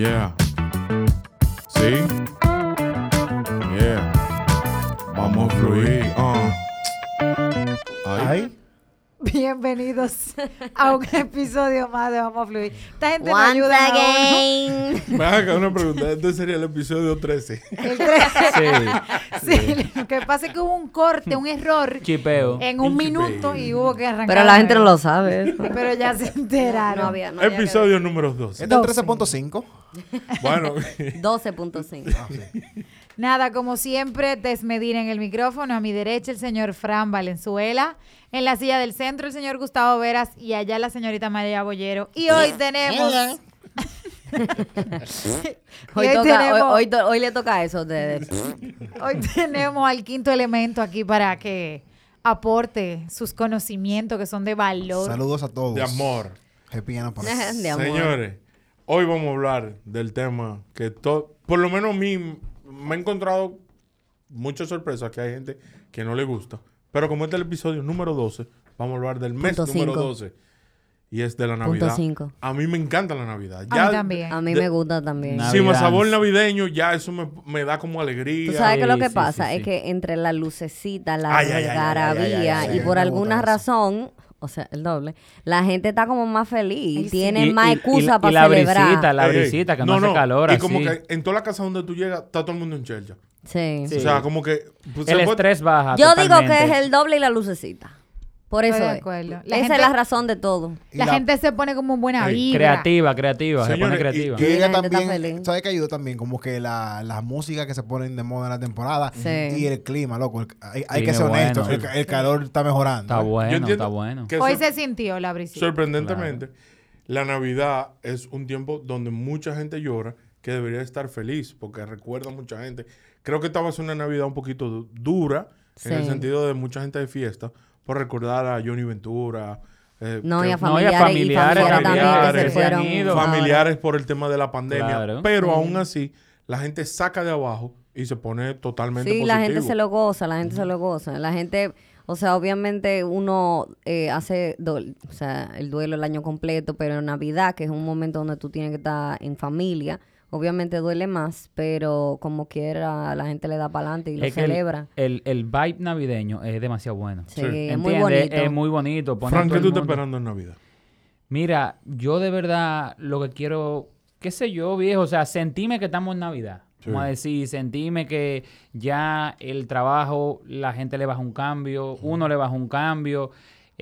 Yeah. Bienvenidos a un episodio más de Vamos a Fluir. Esta gente Once ayuda a uno. again. Me haga una pregunta. Este sería el episodio 13. El tres- Sí, lo que pasa es que hubo un corte, un error Chipeo. en un Un minuto y hubo que arrancar. Pero la gente no lo sabe. Pero ya se enteraron. No había, no había episodio número 12. Este es Doce. 13.5. Bueno, ver. 12.5. Nada, como siempre, desmedir en el micrófono. A mi derecha, el señor Fran Valenzuela. En la silla del centro, el señor Gustavo Veras. Y allá, la señorita María Bollero. Y hoy tenemos. Hoy, hoy toca, tenemos- hoy, hoy to- hoy le toca eso. De, Hoy tenemos al quinto elemento aquí para que aporte sus conocimientos que son de valor. Saludos a todos. de amor. De amor. Señores, hoy vamos a hablar del tema que por lo menos a mí me he encontrado muchas sorpresas que hay gente que no le gusta. Pero como este es el episodio número 12, vamos a hablar del mes Punto número cinco. 12. Y es de la Punto Navidad. cinco. A mí me encanta la Navidad. A mí también. A mí de- me gusta también. Na- Si me Navidad. sabor navideño, ya eso me, me da como alegría. Tú sabes que lo Sí, que sí, pasa sí, es sí. que entre la lucecita, la Ay, ay, ay, ay, algarabía ay, ay, ay, ay, y ay, por me alguna eso. razón, o sea, el doble, la gente está como más feliz, Ay, sí. tiene Y- más excusa para la celebrar. brisita, la brisita, que no, hace calor Y así. como que en toda la casa donde tú llegas, está todo el mundo en chelcha. Sí. Sí. O sea, como que... pues, el se estrés baja Yo digo que es el doble y la lucecita. Por Estoy eso de es. acuerdo. La Esa gente- es la razón de todo. Y La, la- gente se pone como buena vibra. Creativa, creativa, se Señores, pone creativa. y- Que Sí, llega la gente está también, feliz. ¿sabes qué ayuda también? Como que la, la música que se ponen de moda en la temporada Sí. y el clima, loco. el- hay hay Sí, que ser bueno, honesto. sí. el, el calor está mejorando. Está bueno, Yo entiendo está bueno. que Hoy sor- se sintió la brisita. sorprendentemente, la Navidad es un tiempo donde mucha gente llora que debería estar feliz porque recuerda a mucha gente. Creo que esta va a ser una Navidad un poquito du- dura en el Sí. sentido de mucha gente de fiesta por recordar a Johnny Ventura. eh, No, y que- a No, y a familiares, y familiares, familiares también que se fueron. por el tema de la pandemia. Claro. Pero Sí. aún así, la gente saca de abajo y se pone totalmente Sí, la gente se lo goza, la gente se lo goza. La gente, o sea, obviamente uno eh, hace do- o sea, el duelo el año completo, pero en Navidad, que es un momento donde tú tienes que estar en familia, obviamente duele más, pero como quiera la gente le da para adelante y lo Es que el- celebra. El, el vibe navideño es demasiado bueno. Sí, Sí. es muy ¿Entiendes? bonito. Es muy bonito. Frank, ¿qué tú estás esperando en Navidad? Mira, yo de verdad lo que quiero, qué sé yo, viejo, o sea, sentime que estamos en Navidad. Sí. Vamos a decir, sentime que ya el trabajo, la gente le baja un cambio, uno le baja un cambio,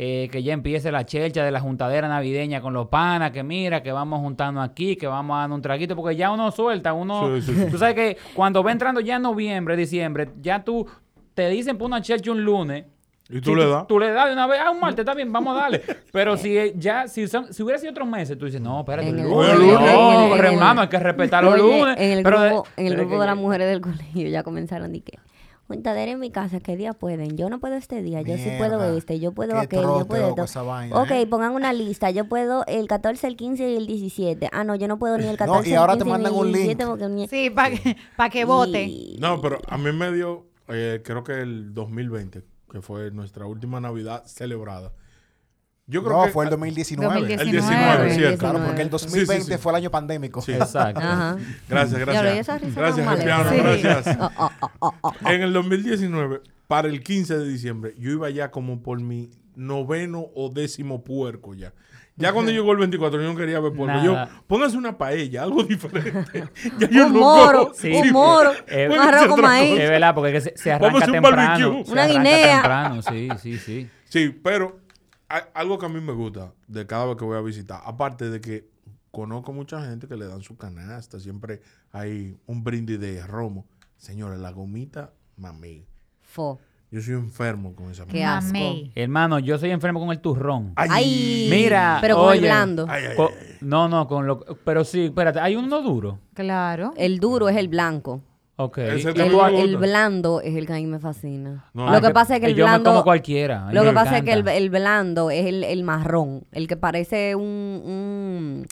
eh, que ya empiece la chelcha de la juntadera navideña con los panas, que mira, que vamos juntando aquí, que vamos a dar un traguito, porque ya uno suelta, uno... Sí, sí, sí. Tú sabes que cuando va entrando ya noviembre, diciembre, ya tú te dicen por una chelcha un lunes, ¿Y tú si le das? Tú le das de una vez, ah, un martes, está bien, vamos a darle. Pero si ya, si, son- si hubiera sido otros meses, tú dices, no, espérate, En el el- lunes. en el- no, en el- reunamos, hay que respetar los lunes. En el pero de- grupo, en el grupo que- de las mujeres del colegio ya comenzaron de que juntadera en mi casa, ¿qué día pueden? Yo no puedo este día, yo sí puedo Mierda. este, yo puedo Qué aquel, yo puedo esto. esa vaina, ok, ¿eh? pongan una lista, yo puedo el 14, el 15 y el 17. Ah, no, yo no puedo ni el 14, y ahora el te 15 ni mandan el un link. 17 porque ni- Sí, para que, pa' que vote. Y- No, pero a mí me dio, eh, creo que el 2020, que fue nuestra última Navidad celebrada. Yo creo No, que fue el 2019. 2019. El 19, cierto. Claro, porque el Sí, 2020 sí, sí. fue el año pandémico. Sí. Exacto. Ajá. Gracias, gracias. Gracias, malévola. gracias. Oh, oh, oh. En el 2019, para el 15 de diciembre, yo iba ya como por mi noveno o décimo puerco ya. Ya cuando llegó el 24 yo no quería ver puerco. Nada. Yo, póngase una paella, algo diferente. Ya yo Un no moro, como- Sí. un moro, Eh, un arroz con maíz. Es verdad, porque se, se arranca un temprano. barbecue. se Una arranca guinea. temprano, sí, sí, sí. Sí, pero algo que a mí me gusta de cada vez que voy a visitar, aparte de que conozco mucha gente que le dan su canasta, siempre hay un brindis de romo. Señores, la gomita, mami. Fo. Yo soy enfermo con esa Qué asco. Mamey. Hermano, yo soy enfermo con el turrón. Ay, Mira, pero con el oye. blando. Ay, ay, Co- ay. no, no, con lo. Pero sí, espérate, hay uno duro. Claro. El duro es el blanco. Ok. Ese ¿Y te El, el blando es el que a mí me fascina. No, lo ah, que pasa es que el yo me blando. como cualquiera. Lo que pasa es que el, encanta. el blando es el, el marrón, el que parece un, un-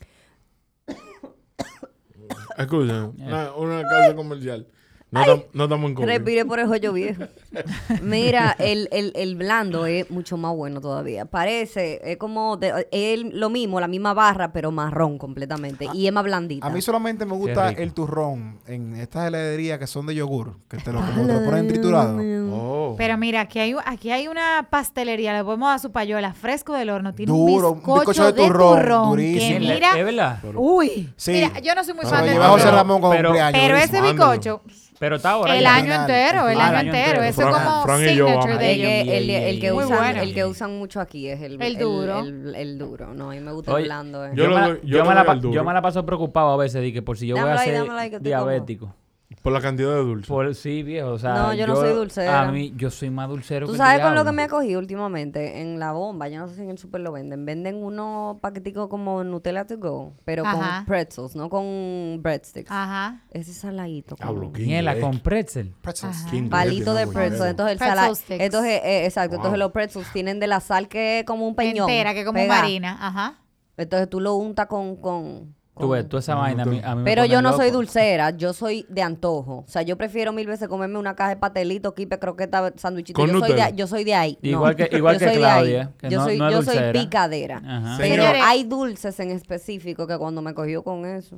Escucha, una, una casa comercial. No, tam- no estamos en COVID. Respiré por el hoyo viejo. Mira, el, el, el blando es mucho más bueno todavía. Parece, es como de- es lo mismo, la misma barra, pero marrón completamente. y es más blandita. A mí solamente me gusta el turrón en estas heladerías que son de yogur, que te lo, como te lo ponen triturado. Oh. Pero mira, aquí hay, aquí hay una pastelería, le podemos dar su payola, fresco del horno. Tiene Duro, un un bizcocho, de de turrón, turrón. durísimo. que mira, ¿Es verdad? uy. Sí. Mira, yo no soy muy Pero fan José turrón. Ramón con pero- cumpleaños. Pero ese bizcocho, Pero está ahora. el ya. año entero, el Ah, año el año entero. entero. Eso es como Fran y signature de ellos. el, ey, el que usan, bueno. el que usan mucho aquí es el, El duro. El, el duro, no, a mí me gusta Oye, el blando. eh. Yo Yo, lo me la, yo me la yo me paso preocupado a veces de que por si yo voy a ser diabético. Por la cantidad de dulce. Por, sí, viejo. O sea, No, yo no soy dulcera. A mí, yo soy más dulcero ¿Tú que sabes con lo que me he cogido últimamente? En la bomba, yo no sé si en el super lo venden. Venden unos paqueticos como Nutella to go, pero Ajá. con pretzels, no con breadsticks. Ajá. Ese saladito. Con- qué Miela con pretzel. Pretzels. Palito de pretzel. Entonces el Pretzel salado. Entonces, eh, exacto. Entonces los pretzels tienen de la sal que es como un peñón. Entera, que como marina. Ajá. Entonces tú lo untas con. con, Tú ves, toda esa vaina a mí, a mí me Pero yo no soy dulcera, yo soy de antojo. O sea, yo prefiero mil veces comerme una caja de pastelito, kipe, croqueta, sándwichito. Con Yo soy, de, yo soy de ahí. no. Igual que- igual Yo que soy de ahí. Claudia, que yo no- soy, no es yo soy dulcera. picadera. Ajá. Pero hay dulces en específico que cuando me cogió con eso.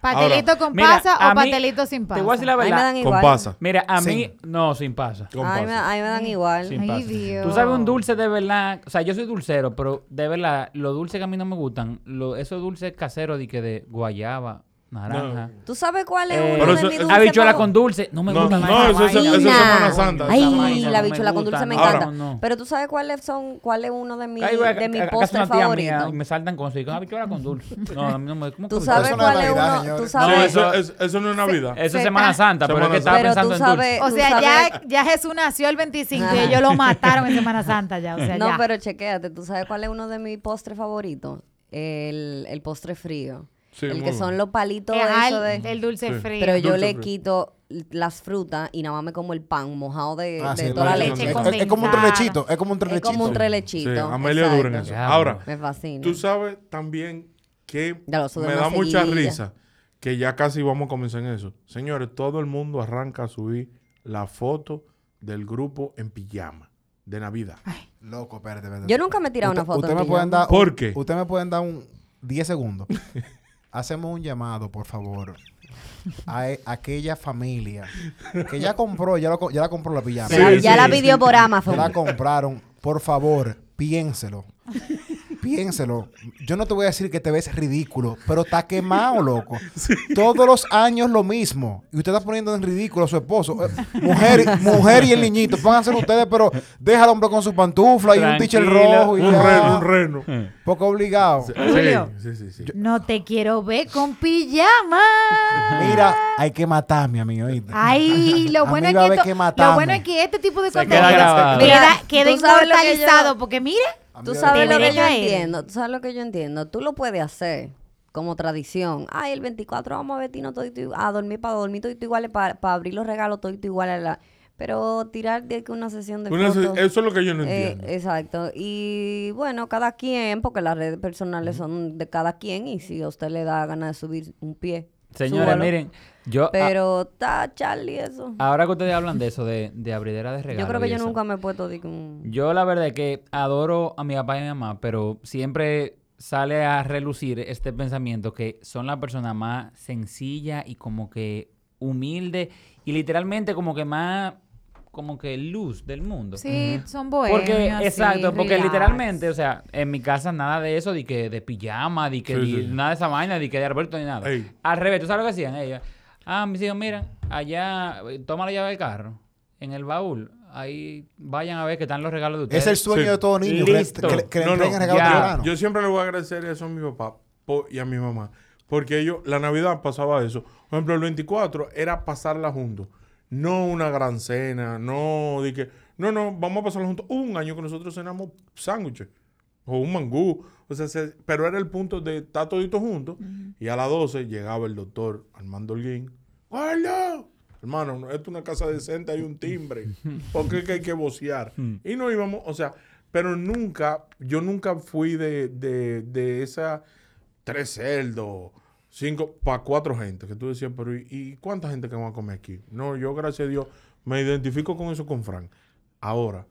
¿Pastelito Ahora, con Mira, pasa a o mí- pastelito sin pasa? Te voy a decir la A mí me verdad. dan Con igual. pasa. Mira, a Sí. mí, no, sin pasa. Con A mí, me, pasa. dan igual. Sin Ay, pasa. Dios. Tú sabes un dulce de verdad, o sea, yo soy dulcero, pero de verdad, los dulces que a mí no me gustan, lo, esos dulces caseros de que de guayaba, naranja. ¿Tú sabes cuál es Eh, uno de eso- mis eso- dulces habichuela con dulce, no me No, gusta no, eso- eso- eso es. Semana Santa. Ay, la no me bichuela con dulce me encanta. No, no. Pero tú sabes cuáles son, cuál es uno de mis, Ay, de mis es postres favoritos. me saltan con eso, con habichuela con dulce. No, a mí no me ¿cómo Tú sabes Eso no es cuál es Navidad, uno, tú señores. No, sabes. eso, es- eso no es Navidad. Eso es Se Semana Santa, pero es que estaba pensando en sabes, dulce. O sea, sabes- ya, ya Jesús nació el 25 y ellos lo mataron en Semana Santa ya. No, pero chequéate, ¿tú sabes cuál es uno de mis postres favoritos? El, el postre frío. Sí, el que bueno. son los palitos Ajá, eso de... el dulce Sí. frío. Pero yo Dulce le frío. quito las frutas y nada más me como el pan mojado de, Ah, de sí, toda la leche. es, es- es como un trelechito, es como un Es trelechito. como un Sí, trelechito. Amelia es dura en eso. Ahora, Me fascina. tú sabes también que Ya me da mucha risa que ya casi vamos a comenzar en eso. Señores, todo el mundo arranca a subir la foto del grupo en pijama de Navidad. Loco, espérate, espérate. Yo nunca me he tirado una foto Usted en me pueden dar. ¿Por qué? Usted me pueden dar un 10 segundos. Hacemos un llamado, por favor, a e- aquella familia que ya compró, ya, lo co- ya la compró la pijama. Ya, Sí, ya sí, la sí. pidió por Ya Amazon. la compraron. Por favor, piénselo. Piénselo. Yo no te voy a decir que te ves ridículo, pero está quemado, loco. Todos los años lo mismo. Y usted está poniendo en ridículo a su esposo. Eh, mujer, mujer y el niñito. Pónganse ustedes, pero deja al hombre con su pantufla y un t-shirt Tranquilo. rojo y Un ya. reno, un reno. Poco obligado. Julio. Sí, sí, sí. sí. No te quiero ver con pijama. Mira, hay que matarme a mí, ¿oíste? Ay, lo bueno, es que haber esto- que lo bueno es que este tipo de contenido queda queda, queda yo- inmortalizado porque mira, Tú sabes lo que yo entiendo. Tú sabes lo que yo entiendo. Tú lo puedes hacer como tradición. Ay, el 24 vamos a vestirnos todo a dormir para dormir todo igual para abrir los regalos todo igual a la pero tirar de que una sesión de Una se- fotos. eso es lo que yo no Eh, entiendo. exacto. Y bueno, cada quien, porque las redes personales son de cada quien y si a usted le da ganas de subir un pie. Señores, súbalo. miren, yo Pero está Charlie eso. ahora que ustedes hablan de eso, de, de abridera de regalos. yo creo que yo eso, nunca me he puesto de un... Yo la verdad es que adoro a mi papá y a mi mamá, pero siempre sale a relucir este pensamiento que son la persona más sencilla y como que humilde y literalmente como que más como que luz del mundo. sí, son bohemios. Porque, así, exacto, porque relax. literalmente, o sea, en mi casa nada de eso, de que de pijama, de que Sí, de- sí. nada de esa vaina, de que de Alberto ni nada. Ey. Al revés, ¿tú sabes lo que hacían ellos? Ah, mis hijos, mira, allá, toma la llave del carro, en el baúl, ahí vayan a ver que están los regalos de ustedes. Es el sueño Sí. de todo niño. Listo. que le- que le No, no, regalos ya. temprano. Yo siempre le voy a agradecer eso a mi papá po- y a mi mamá. Porque ellos, la Navidad pasaba eso. Por ejemplo, el 24 era pasarla juntos. No una gran cena, no de que, No, no, vamos a pasarlo juntos. Hubo un año que nosotros cenamos sándwiches o un mangú. O sea, se- pero era el punto de estar toditos juntos. Y a las 12 llegaba el doctor Armando Holguín. ¡Guarda! Hermano, no, esto es una casa decente, hay un timbre. porque que hay que vocear? Y no íbamos, o sea, pero nunca, yo nunca fui de, de, de esa tres cerdos, cinco, para cuatro gente. Que tú decías, pero ¿y, y cuánta gente que va a comer aquí? No, yo, gracias a Dios, me identifico con eso con Frank. Ahora,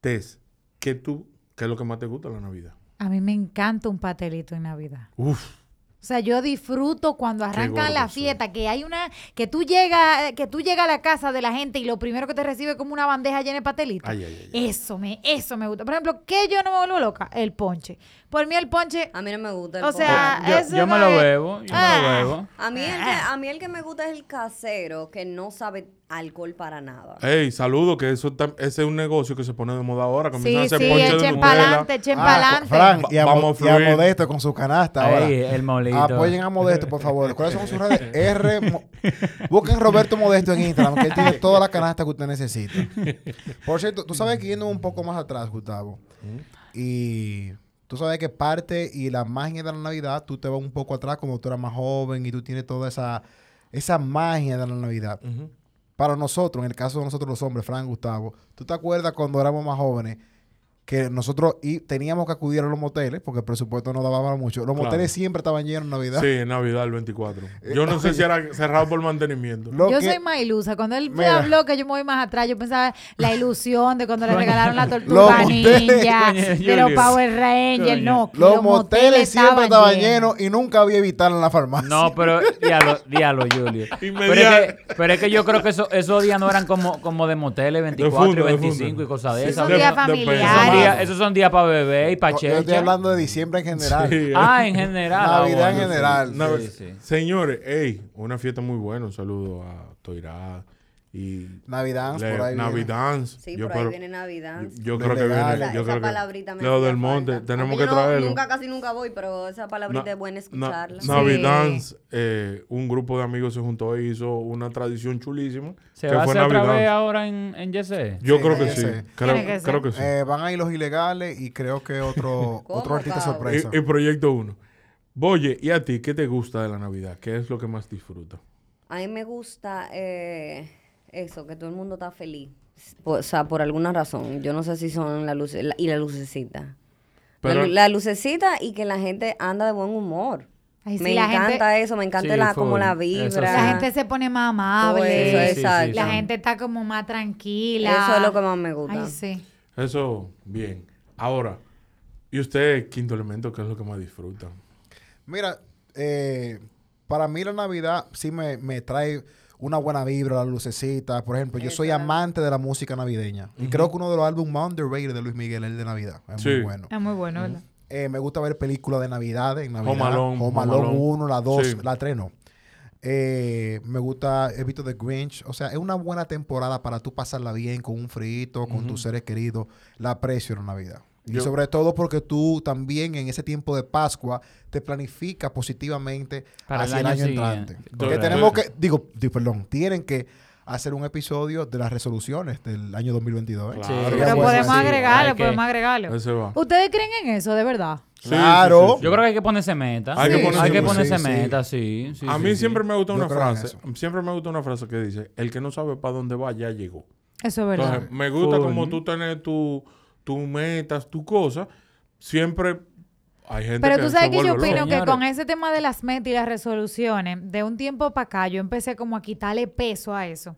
Tess, ¿qué tú, qué es lo que más te gusta de la Navidad? A mí me encanta un pastelito en Navidad. Uf, O sea, yo disfruto cuando arrancan la soy. fiesta, que hay una, que tú llegas, que tú llegas a la casa de la gente y lo primero que te recibe es como una bandeja llena de pastelitos. Ay, ay, ay. Eso me, eso me gusta. Por ejemplo, ¿qué yo no me vuelvo loca? El ponche. Por mí el ponche, A mí no me gusta. el o sea. Yo, eso yo me lo bebo, yo me Ah. lo bebo. a mí, el que, a mí el que me gusta es el casero, que no sabe alcohol para nada. Ey, saludo, que eso tam- ese es un negocio que se pone de moda ahora. Comienzan a sí, hacer sí, ponche echen adelante, echen Ah. Frank, y a, Va- Mo- vamos a y a. Modesto con su canasta ahora. Ey, el molito. Apoyen a Modesto, por favor. ¿Cuáles son sus redes? R. Busquen Roberto Modesto en Instagram, que él tiene toda la canasta que usted necesita. Por cierto, tú sabes que yendo un poco más atrás, Gustavo, y tú sabes que parte y la magia de la Navidad, tú te vas un poco atrás cuando tú eras más joven y tú tienes toda esa, esa magia de la Navidad. Ujú. Para nosotros, en el caso de nosotros los hombres, Frank, Gustavo, ¿tú te acuerdas cuando éramos más jóvenes? Que nosotros y teníamos que acudir a los moteles porque el presupuesto no daba para mucho. Los Claro. moteles siempre estaban llenos en Navidad. Sí, en Navidad el 24. Yo no sé si era cerrado por mantenimiento. Lo yo que- soy más ilusa. Cuando él me habló que yo me voy más atrás, yo pensaba la ilusión de cuando le regalaron la Los tortuga moteles. ninja, de los. Power Rangers. No, que Los moteles siempre estaban llenos. llenos y nunca había vital en la farmacia. No, pero diablo, diablo, Julio. Pero es, que, pero es que yo creo que eso- esos días no eran como, como de moteles 24 fondo, y de 25 fondo. y cosas de Sí, esas. Son días de- de- familiares. Esos son días- Ay. esos son días para beber y para Yo estoy hablando de diciembre en general. Sí. Ah, en general. Navidad en bueno, general. Nav- Sí, sí. Señores, hey, una fiesta muy buena. Un saludo a Toirá y Navidad, por ahí. viene. Navidance. Sí, Yo por ahí pero- viene Navidad. Yo, creo que viene. Esa, Yo esa creo que palabrita me Leo hacía del Monte, falta. tenemos que yo no- traerlo. Nunca casi nunca voy, pero esa palabrita Na- es buena na- escucharla. Sí. Navidance, eh, un grupo de amigos se juntó e hizo una tradición chulísima. ¿Se que va a fue hacer otra vez ahora en, en Yese? Yo Sí, creo que sí. que. Creo, Tiene que creo que sí. Eh, van a ir los ilegales y creo que otro, ¿Cómo, otro artista sorpresa. Y, y Proyecto 1. Boye, ¿y a ti qué te gusta de la Navidad? ¿Qué es lo que más disfrutas? A mí me gusta eh, eso, que todo el mundo está feliz. Por- o sea, por alguna razón. Yo no sé si son la luz y la lucecita. Pero- la, lu- la lucecita y que la gente anda de buen humor. Ay, sí, me la encanta gente- eso, me encanta Sí, la, como la Eso vibra. sí. La gente se pone más amable. eso, Sí, sí, sí, exacto. La gente está como más tranquila. Eso es lo que más me gusta. Ay, sí. Eso, bien. Ahora, ¿y usted, quinto elemento, qué es lo que más disfruta? Mira, eh, para mí la Navidad sí me, me trae una buena vibra, la lucecita. Por ejemplo, yo soy amante de la música navideña. Y creo que uno de los álbumes más underrated de Luis Miguel es el de Navidad. Es Sí. muy bueno. Es muy bueno, ¿verdad? Eh, me gusta ver películas de Navidad en Navidad. Home Alone, Home Home Alone Alone. 1, la 2, Sí. la 3 no. Eh, me gusta, he visto The Grinch. O sea, es una buena temporada para tú pasarla bien con un frito, con tus seres queridos. La aprecio en la Y sobre todo porque tú también en ese tiempo de Pascua te planificas positivamente Para el hacia el año año, siguiente. entrante. Correcto. Que tenemos que, digo, di- perdón, tienen que hacer un episodio de las resoluciones del año 2022. ¿eh? Claro. Sí. Pero podemos hay que- podemos va. ¿Ustedes creen en eso, de verdad? Sí, Claro. sí, sí, sí. Yo creo que hay que ponerse meta. Hay que ponerse Hay que meta. ponerse Sí, sí. meta, sí. sí, a sí, mí sí. siempre me gusta una frase. Siempre me gusta una frase que dice: El que no sabe para dónde va, ya llegó. Eso es verdad. Entonces, me gusta como tú tienes tu- tus metas, tus cosas. Siempre hay gente Pero que tú sabes que yo opino que con ese tema de las metas y las resoluciones, de un tiempo para acá, yo empecé como a quitarle peso a eso.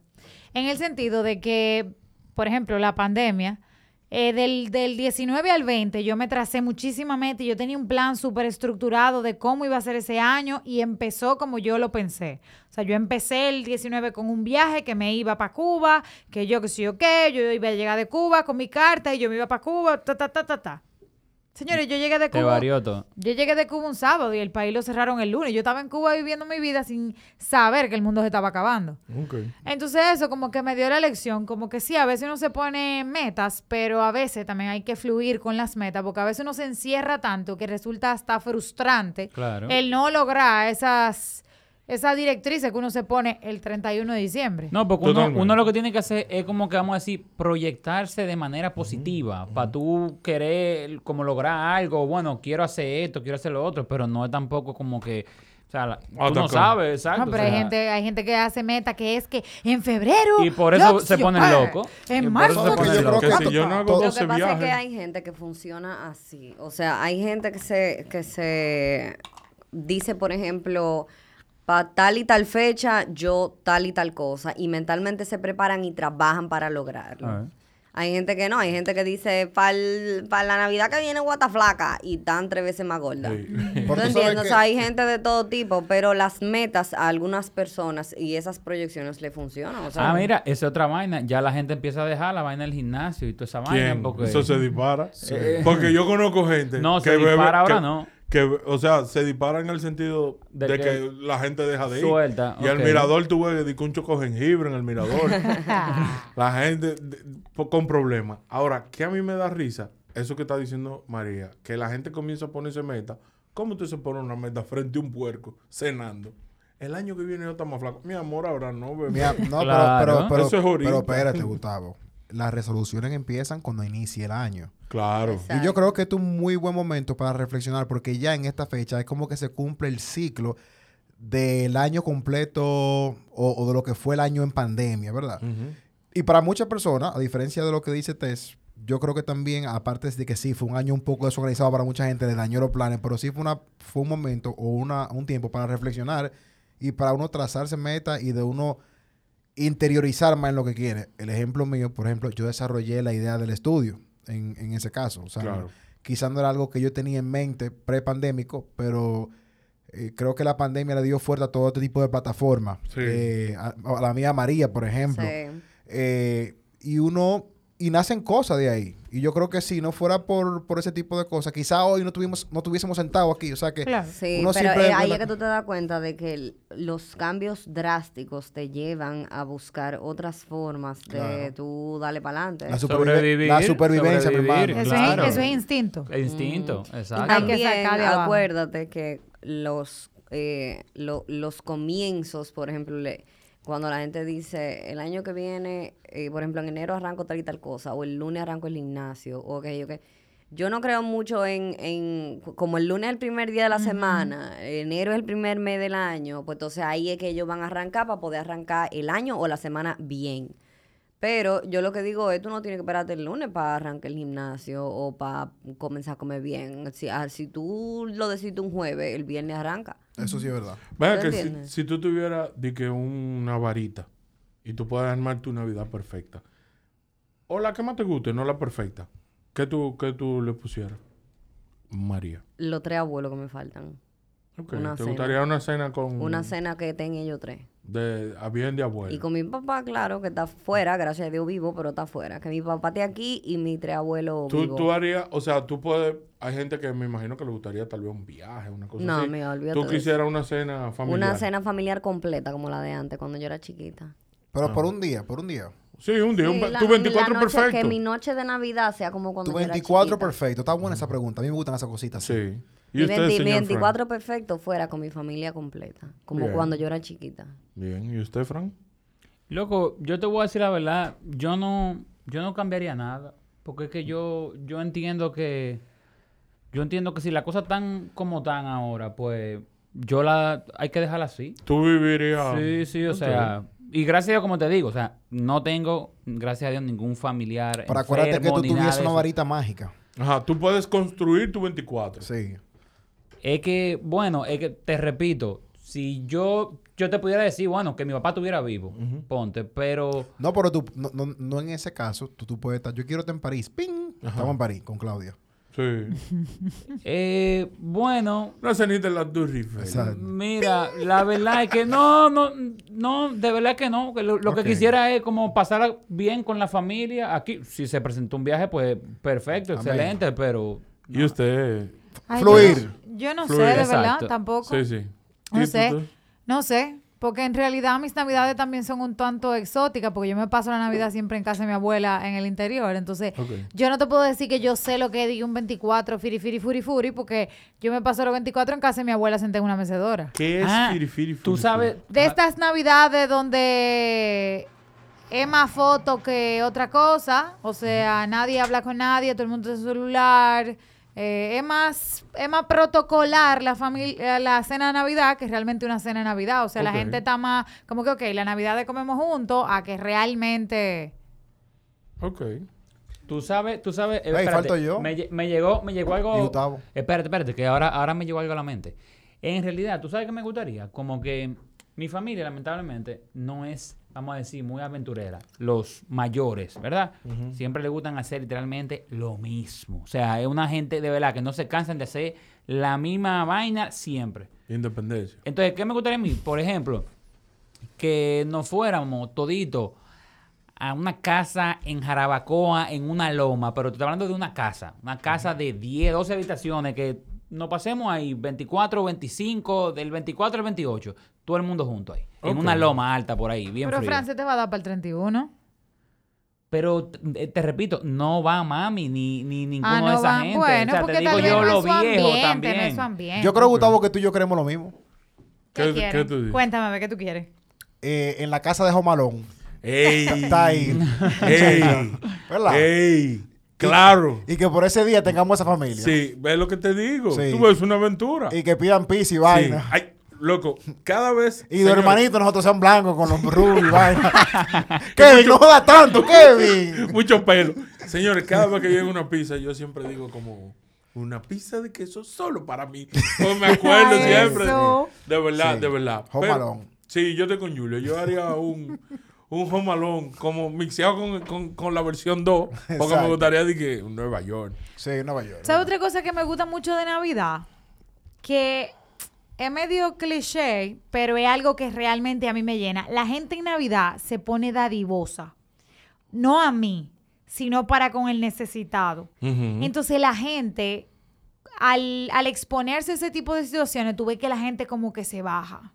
En el sentido de que, por ejemplo, la pandemia, eh, del, del 19 al 20, yo me tracé muchísima meta y yo tenía un plan súper estructurado de cómo iba a ser ese año y empezó como yo lo pensé. O sea, yo empecé el 19 con un viaje que me iba para Cuba, que yo que sé yo qué, yo iba a llegar de Cuba con mi carta y yo me iba para Cuba, ta, ta, ta, ta, ta. Señores, yo llegué de Te Cuba. varió todo. Yo llegué de Cuba un sábado y el país lo cerraron el lunes. Yo estaba en Cuba viviendo mi vida sin saber que el mundo se estaba acabando. Entonces eso como que me dio la lección, como que sí, a veces uno se pone metas, pero a veces también hay que fluir con las metas, porque a veces uno se encierra tanto que resulta hasta frustrante Claro. el no lograr esas esas directrices que uno se pone el 31 de diciembre. No, porque uno, uno lo que tiene que hacer es como que vamos a decir, proyectarse de manera positiva. Para tú querer como lograr algo, bueno, quiero hacer esto, quiero hacer lo otro, pero no es tampoco como que, o sea, la- tú no sabes, exacto. No, pero o hay gente, hay gente que hace meta que es que en febrero. Y por eso se ponen ah, locos. En marzo. se ponen locos. si yo no hago Lo 12 que pasa es que hay gente que funciona así. O sea, hay gente que se, que se dice, por ejemplo, para tal y tal fecha, yo tal y tal cosa. Y mentalmente se preparan y trabajan para lograrlo. A ver. Hay gente que no, hay gente que dice, para la Navidad que viene guata flaca y tan tres veces más gorda. Sí. ¿Tú Porque tú sabes entiendes? O que- sea, hay gente de todo tipo, pero las metas a algunas personas y esas proyecciones le funcionan. O sea, Ah, mira, esa es otra vaina. Ya la gente empieza a dejar la vaina del gimnasio y toda esa vaina. ¿Quién? Porque... Eso se dispara. Porque yo conozco gente No, que se bebe- dispara ahora que- no. Que, o sea, se dispara en el sentido De de, que que, la gente deja de ir. suelta, Y ok. mirador tuve un choco jengibre en el mirador. la gente de- con problemas. Ahora, ¿qué a mí me da risa? Eso que está diciendo María, que la gente comienza a ponerse meta. ¿Cómo usted se pone una meta frente a un puerco cenando? El año que viene yo está más flaco. Mi amor, ahora no, bebé. No, Claro. pero, pero, pero, Eso es pero espérate, Gustavo. Las resoluciones empiezan cuando inicie el año. Claro. Y yo creo que este es un muy buen momento para reflexionar porque ya en esta fecha es como que se cumple el ciclo del año completo o, o de lo que fue el año en pandemia, ¿verdad? Ujú. Y para muchas personas, a diferencia de lo que dice Tess, yo creo que también, aparte de que sí, fue un año un poco desorganizado para mucha gente, le dañó los planes, pero sí fue, una, fue un momento o una, un tiempo para reflexionar y para uno trazarse metas y de uno interiorizar más en lo que quiere. El ejemplo mío, por ejemplo, yo desarrollé la idea del estudio en, en ese caso. O sea, Claro. quizás no era algo que yo tenía en mente pre-pandémico, pero eh, creo que la pandemia le dio fuerza a todo este tipo de plataformas. Sí. Eh, a, a la mía María, por ejemplo. sí. Eh, y uno, y nacen cosas de ahí. Y yo creo que si no fuera por, por ese tipo de cosas, quizá hoy no tuvimos, no tuviésemos sentado aquí. O sea que Claro. Sí, uno pero eh, ahí es que tú te das cuenta de que el- los cambios drásticos te llevan a buscar otras formas de Claro. tú darle para adelante. la, Sobrevivir, la supervivencia, mi hermano. Eso, Claro. es, eso es instinto. El instinto, Y exacto. Hay que acuérdate que los, eh, lo- los comienzos, por ejemplo, le- cuando la gente dice el año que viene, eh, por ejemplo, en enero arranco tal y tal cosa, o el lunes arranco el gimnasio, o ok, ok. Yo no creo mucho en, en, como el lunes es el primer día de la semana, enero es el primer mes del año, pues entonces ahí es que ellos van a arrancar para poder arrancar el año o la semana bien. Pero yo lo que digo es, tú no tienes que esperarte el lunes para arrancar el gimnasio o para comenzar a comer bien. Si, ah, si tú lo decides un jueves, el viernes arranca. Eso sí es verdad. ¿Tú que si, tú tuvieras de que una varita y tú puedes armar tu Navidad perfecta, o la que más te guste, no la perfecta, ¿qué tú, qué tú le pusieras? María. Los tres abuelos que me faltan. Una ¿Te cena. gustaría una cena con... Una cena que tengan ellos tres. De, a bien de abuelo. Y con mi papá, claro, que está fuera, gracias a Dios vivo, pero está fuera. Que mi papá esté aquí y mi tres abuelos Tú, tú harías, o sea, tú puedes, hay gente que me imagino que le gustaría tal vez un viaje, una cosa No, así. mira, olvídate Tú quisieras una cena familiar. Una cena familiar completa como la de antes, cuando yo era chiquita. Pero por un día, por un día. Sí, un día, un, Sí, ve- la- tu 24 la noche- perfecto. Que mi noche de Navidad sea como cuando Tu yo era 24 perfecto. Está buena esa pregunta. A mí me gustan esas cositas. Sí. ¿Y Mi, usted, 20 mi señor 24 perfecto fuera con mi familia completa, como Bien. cuando yo era chiquita. Bien, ¿y usted, Frank? Loco, yo te voy a decir la verdad, yo no, yo no cambiaría nada, porque es que yo, yo entiendo que, yo entiendo que si las cosas están como están ahora, pues yo la, hay que dejarla así. Tú vivirías... Sí, sí, o sea, y gracias a Dios, como te digo, o sea, no tengo, gracias a Dios, ningún familiar Pero acuérdate que enfermo tú tuvieses una varita mágica. Ajá, tú puedes construir tu 24. Sí. Es que, bueno, es que te repito, si yo, yo te pudiera decir, bueno, que mi papá estuviera vivo, ponte, pero... No, pero tú, no, no, no en ese caso, tú, tú puedes estar, yo quiero estar en París, ¡ping! Estamos en París con Claudia. Sí. Eh, bueno, Una cenita en la. Exacto. Mira, la verdad es que no, no, no, de verdad que no. lo que quisiera es como pasar bien con la familia. Aquí, si se presentó un viaje, pues perfecto, Amén. excelente, pero ¿Y usted? Ay, Fluir. Yo no, sé, de verdad, Exacto. tampoco. Sí, sí. No ¿Y sé. tú-? No sé. Porque en realidad mis navidades también son un tanto exóticas, porque yo me paso la Navidad siempre en casa de mi abuela en el interior. Entonces, yo no te puedo decir que yo sé lo que es un 24 firi firi furi furi, porque yo me paso los 24 en casa de mi abuela sentada en una mecedora. ¿Qué es Ah, firifiri? Tú sabes... De ah, estas navidades donde es más foto que otra cosa, o sea, nadie habla con nadie, todo el mundo en su celular, eh, es más es más protocolar la familia la cena de Navidad que realmente una cena de Navidad, o sea, la gente está más como que ok, la Navidad de comemos juntos a que realmente Ok. Tú sabes, tú sabes... eh, espérate, falto yo. Me, me llegó, me llegó algo... Y. Espérate, espérate, que ahora, ahora me llegó algo a la mente. En realidad, ¿tú sabes qué me gustaría? Como que mi familia, lamentablemente, no es, vamos a decir, muy aventurera. Los mayores, ¿verdad? Siempre le gustan hacer literalmente lo mismo. O sea, es una gente de verdad que no se cansan de hacer la misma vaina siempre. Independencia. Entonces, ¿qué me gustaría a mí? Por ejemplo, que nos fuéramos todito a una casa en Jarabacoa, en una loma, pero te estoy hablando de una casa, una casa de 10, 12 habitaciones, que nos pasemos ahí 24, 25, del 24 al 28, todo el mundo junto ahí, en Ok. una loma alta por ahí, bien Pero frío. Francia te va a dar para el 31. Pero te, te repito, no va mami ni, ni ninguno Ah, de no esa van. gente. Bueno, o sea, porque te digo tal yo no lo viejo ambiente, también. no. Yo creo, Gustavo, que tú y yo queremos lo mismo. ¿Qué, ¿Qué- quieres? qué tú dices? Cuéntame, a ver, ¿qué tú quieres? Eh, en la casa de Jomalón. ¡Ey! Está ahí. ¡Ey! ¿Verdad? ¡Ey! ¡Claro! Y que por ese día tengamos esa familia. Sí, ves lo que te digo. Sí. Tú ves una aventura. Y que pidan pizza y Sí. vaina. Ay, loco, cada vez. Y los señores, hermanitos nosotros sean blancos con los rubios y vaina. Kevin, no jodas tanto, Kevin. Mucho pelo. Señores, cada vez que llega una pizza, yo siempre digo como. Una pizza de queso solo para mí. Pues me acuerdo siempre. De verdad, Sí. de verdad. Pero-. Sí, yo estoy con Julio. Yo haría un, un Home Alone como mixeado con, con, con la versión 2. Porque me gustaría de que un Nueva York. Sí, Nueva York. ¿Sabes otra cosa que me gusta mucho de Navidad? Que es medio cliché, pero es algo que realmente a mí me llena. La gente en Navidad se pone dadivosa. No a mí, sino para con el necesitado. Entonces la gente, al, al exponerse a ese tipo de situaciones, tú ves que la gente como que se baja.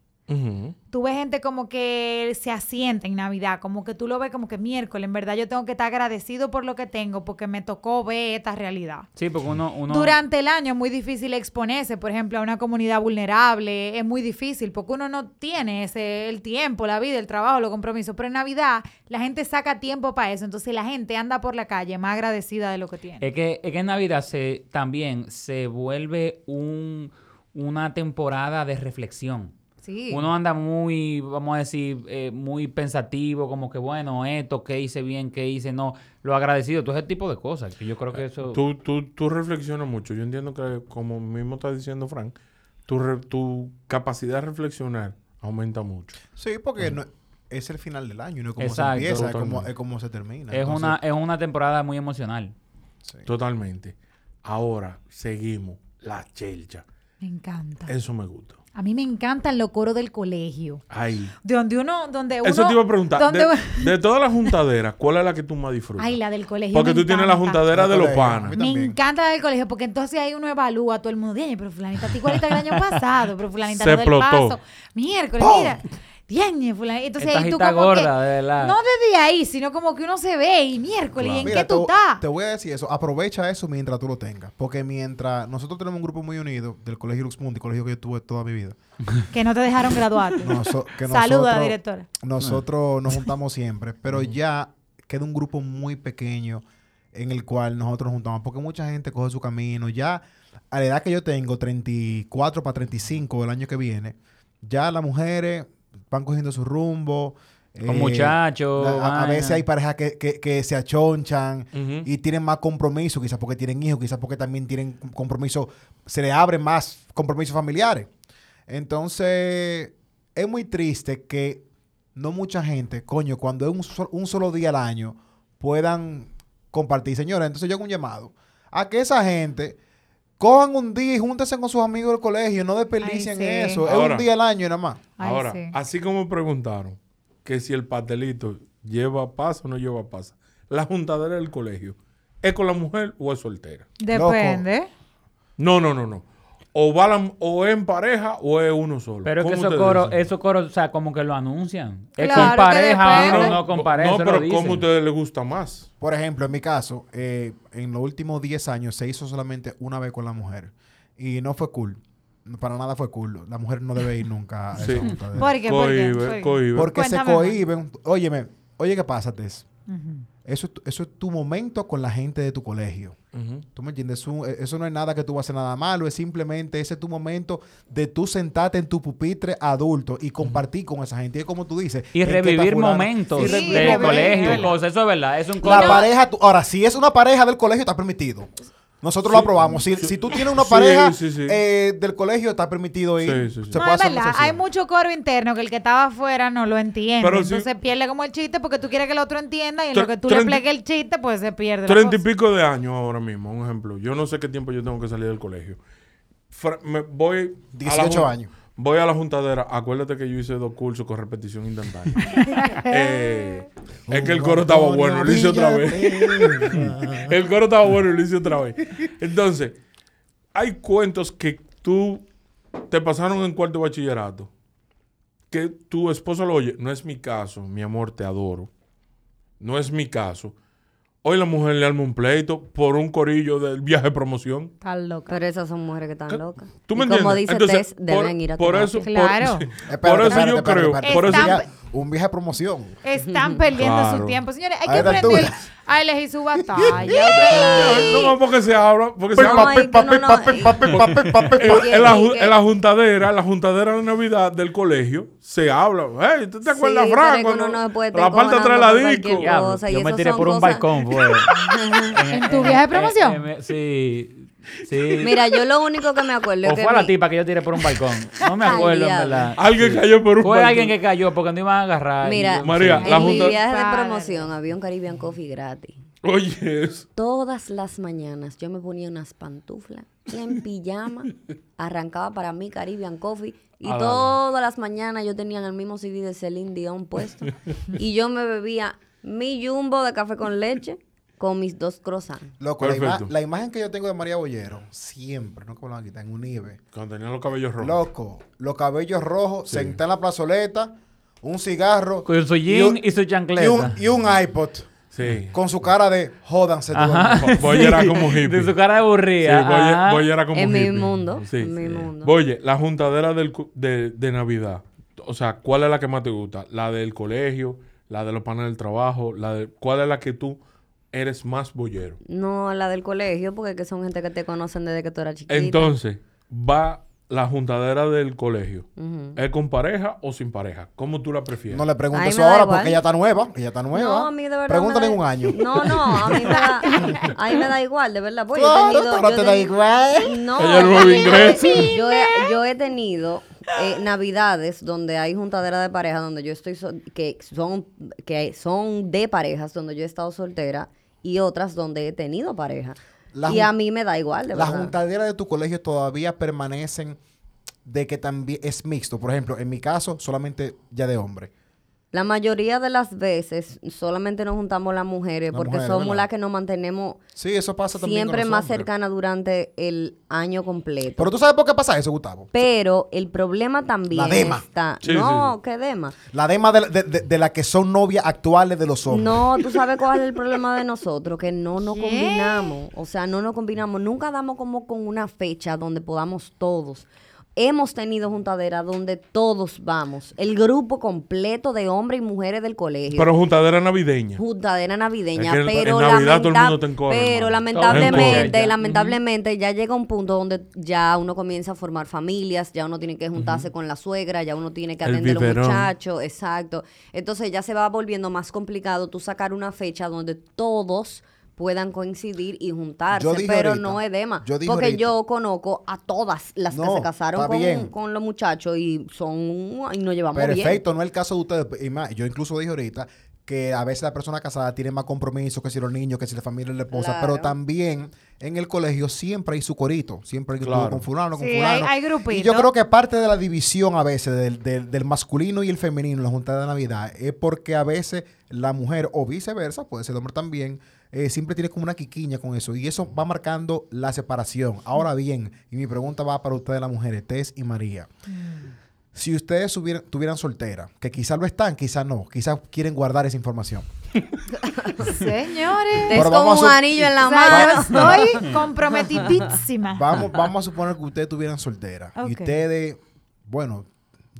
Tú ves gente como que se asienta en Navidad, como que tú lo ves como que miércoles, en verdad yo tengo que estar agradecido por lo que tengo porque me tocó ver esta realidad. Sí, porque uno... uno Durante el año es muy difícil exponerse, por ejemplo, a una comunidad vulnerable, es muy difícil porque uno no tiene ese el tiempo, la vida, el trabajo, los compromisos, pero en Navidad la gente saca tiempo para eso, entonces la gente anda por la calle más agradecida de lo que tiene. Es que, es que en Navidad se, también se vuelve un, una temporada de reflexión. Sí. Uno anda muy, vamos a decir, eh, muy pensativo, como que bueno, esto, qué hice bien, qué hice no, lo agradecido, todo ese tipo de cosas, que yo creo que eso... Tú, tú, tú reflexionas mucho. Yo entiendo que, como mismo está diciendo Frank, tu, re- tu capacidad de reflexionar aumenta mucho. Sí, porque no- es el final del año, no es como Exacto, se empieza, es como, totalmente. es como se termina. es, Entonces, una, es una temporada muy emocional. sí. Totalmente. Ahora, seguimos. La chelcha. Me encanta. Eso me gusta. A mí me encantan los coros del colegio. Ay. De donde uno, donde uno... Eso te iba a preguntar. donde- De, de todas las juntaderas, ¿cuál es la que tú más disfrutas? Ay, la del colegio. Porque me tú tienes la encanta. juntadera de los panas. Me encanta la del colegio porque entonces ahí uno evalúa a todo el mundo. Dije, pero fulanita igualita que el año pasado, pero fulanita Se no del explotó. paso. Miércoles, ¡Pum! mira. Fulanita. Entonces ahí tú como gorda, que, de verdad. No desde ahí, sino como que uno se ve y miércoles, ¿y en Mira, qué tú estás? Te voy a decir eso. Aprovecha eso mientras tú lo tengas. Porque mientras nosotros tenemos un grupo muy unido del Colegio Lux Mundi, colegio que yo tuve toda mi vida. Que no te dejaron graduarte. Saluda directora. Nosotros nos juntamos siempre, pero ya queda un grupo muy pequeño en el cual nosotros nos juntamos, porque mucha gente coge su camino. Ya a la edad que yo tengo, 34 para 35 el año que viene, ya las mujeres van cogiendo su rumbo. Con eh, muchachos, a- veces hay parejas que, que- que se achonchan y tienen más compromiso, quizás porque tienen hijos, quizás porque también tienen compromiso, se le abren más compromisos familiares. Entonces, es muy triste que no mucha gente, coño, cuando es un, sol- un solo día al año, puedan compartir. Señores, entonces yo hago un llamado a que esa gente cojan un día y júntense con sus amigos del colegio, no desperdicien Ay, sí. eso. es un día al año nada más. Ay, Ahora, sí. así como preguntaron que si el pastelito lleva pasa o no lleva pasa, la juntadera del colegio, ¿es con la mujer o es soltera? Depende. No, no, no, no. O va la- o es en pareja o es uno solo. Pero es que ¿Cómo esos coros, esos coros, o sea, como que lo anuncian. Es Claro con pareja o no con pareja. No, eso pero lo ¿cómo a ustedes les gusta más? Por ejemplo, en mi caso, eh, en los últimos 10 años se hizo solamente una vez con la mujer. Y no fue cool. Para nada fue cool. La mujer no debe ir nunca a Sí. esa juntadera. ¿Por qué? ¿Por qué? Cohibe. Porque se Cuéntame cohiben. Óyeme, oye, ¿qué pasa, Tess? Eso, es tu- eso es tu momento con la gente de tu colegio. Ujú. ¿Tú me entiendes? Eso, eso no es nada que tú vas a hacer nada malo, es simplemente ese es tu momento de tú sentarte en tu pupitre adulto y compartir con esa gente. Y es como tú dices. Y ¿en qué está revivir momentos Y del colegio. Eso es verdad. Es un La coro- pareja, ahora, si es una pareja del colegio, está permitido. Nosotros lo aprobamos. Si, si tú tienes una pareja sí, sí. eh, del colegio, está permitido ir. Sí, sí, sí. Se No, puede es hacer verdad. Hay mucho coro interno que el que estaba afuera no lo entiende. Pero sí- Entonces pierde como el chiste porque tú quieres que el otro entienda y en Tre- lo que tú le treinta- expliques el chiste, pues se pierde. la Treinta y cosa. pico de años ahora mismo, un ejemplo. Yo no sé qué tiempo yo tengo que salir del colegio. Fra- me voy a la 18 jun- años. Voy a la juntadera. Acuérdate que yo hice dos cursos con repetición instantánea. Eh, es que el coro estaba bueno, lo hice otra vez. el coro estaba bueno y lo hice otra vez. Entonces, hay cuentos que tú te pasaron en cuarto de bachillerato. Que tu esposo lo oye. No es mi caso, mi amor, te adoro. No es mi caso. Hoy la mujer le arma un pleito por un corillo del viaje de promoción. Está loca. Pero esas son mujeres que están locas. ¿Tú me y como entiendes? dice Entonces, Tess, deben ir a por eso, por- Claro. sí, Espérate, por eso espérate, yo espérate, creo. espérate. Por eso Están- Un viaje de promoción. Están perdiendo Claro. su tiempo. Señores, hay A que aprender altura. A elegir su batalla. No, porque se habla. Porque se habla. En, la, juntadera, en la juntadera de Navidad del colegio, se habla. Hey, ¿tú te acuerdas, puede la parte atrás de la disco. yo me tiré por un balcón, fue. ¿En tu viaje de promoción? Eh, eh, sí. Sí. Mira, yo lo único que me acuerdo es o que fue a la mi- tipa que yo tiré por un balcón. No me Ay, acuerdo, en diablo. verdad. Alguien cayó por un Fue balcón. alguien que cayó porque no iban a agarrar. Mira, Yo- María, sí. la en mi junta- viaje de promoción había un Caribbean Coffee gratis. Oye, eso. Todas las mañanas yo me ponía unas pantuflas en pijama, arrancaba para mí Caribbean Coffee y Ah, dale. todas las mañanas yo tenía el mismo CD de Celine Dion puesto y yo me bebía mi jumbo de café con leche con mis dos croissants. Loco, la, ima- Perfecto. la imagen que yo tengo de María Bollero, siempre, no como la quitan, en un IBE. Cuando tenía los cabellos rojos. Loco, los cabellos rojos, sentada en la plazoleta, un cigarro. Con su y jean un- y su chancleta. Y un, y un iPod. Sí. Con su cara de jódanse todo el Ajá. mundo". Bo- Boye era como hippie. De su cara de Sí, aburrida. Boye, ajá. Boye era como En mi mundo, Sí. en mi mundo. Oye, la juntadera del, de, de Navidad. O sea, ¿cuál es la que más te gusta? ¿La del colegio? ¿La de los panes del trabajo? La de, ¿Cuál es la que tú eres más bollero? No la del colegio porque que son gente que te conocen desde que tú eras chiquita. Entonces, va la juntadera del colegio. ¿Es con pareja o sin pareja? ¿Cómo tú la prefieres? No le preguntes eso ahora igual. porque ella está nueva. Ella está nueva. No, a mí de verdad. Pregúntale en un año. No, no, a mí me da, a mí me da igual, de verdad. Pues Claro, yo he tenido, yo te da igual. No. Yo he, yo he tenido eh, navidades donde hay juntadera de pareja, donde yo estoy, sol- que son, que son de parejas, donde yo he estado soltera, y otras donde he tenido pareja. La y a mí me da igual, de Las juntaderas de tu colegio todavía permanecen de que también es mixto. Por ejemplo, en mi caso, solamente ya de hombre. La mayoría de las veces solamente nos juntamos las mujeres Las porque mujeres, somos ¿verdad? las que nos mantenemos Sí, eso pasa también. con siempre más hombres. cercanas durante el año completo. Pero tú sabes por qué pasa eso, Gustavo. Pero el problema también La dema. está. Sí, no, sí, ¿qué dema? La dema de, de, de- de la que son novias actuales de los hombres. No, tú sabes cuál es el problema de nosotros, que no nos ¿Qué? combinamos. O sea, no nos combinamos. Nunca damos como con una fecha donde podamos todos. Hemos tenido juntaderas donde todos vamos. El grupo completo de hombres y mujeres del colegio. Pero juntadera navideña. juntadera navideña, Es que en- pero, en Navidad todo el lamenta- mundo te encoge, pero hermano. lamentablemente, lamentablemente ya llega un punto donde ya uno comienza a formar familias, ya uno tiene que juntarse con la suegra, ya uno tiene que atender a los muchachos, exacto. Entonces ya se va volviendo más complicado tú sacar una fecha donde todos puedan coincidir y juntarse, Yo dije pero ahorita, no es dema, yo dije porque ahorita. yo conozco a todas las que se casaron con, con los muchachos y son y nos llevamos bien. Perfecto, no es el caso de ustedes. Y más, yo incluso dije ahorita que a veces la persona casada tiene más compromiso que si los niños, que si la familia y la esposa. Claro. Pero también en el colegio siempre hay su corito. Siempre hay que Claro. con fulano, con Sí, fulano. hay- hay. Y yo creo que parte de la división a veces del, del- del masculino y el femenino en la Junta de Navidad es porque a veces la mujer, o viceversa, puede ser el hombre también, eh, siempre tiene como una quiquiña con eso. Y eso va marcando la separación. Ahora bien, y mi pregunta va para ustedes las mujeres, Tess y María. Si ustedes hubieran- tuvieran soltera, que quizás lo están, quizás no, quizás quieren guardar esa información. Señores. Es como vamos un a- anillo en la O sea, mano. estoy comprometidísima. Vamos, vamos a suponer que ustedes estuvieran solteras. Y ustedes, bueno,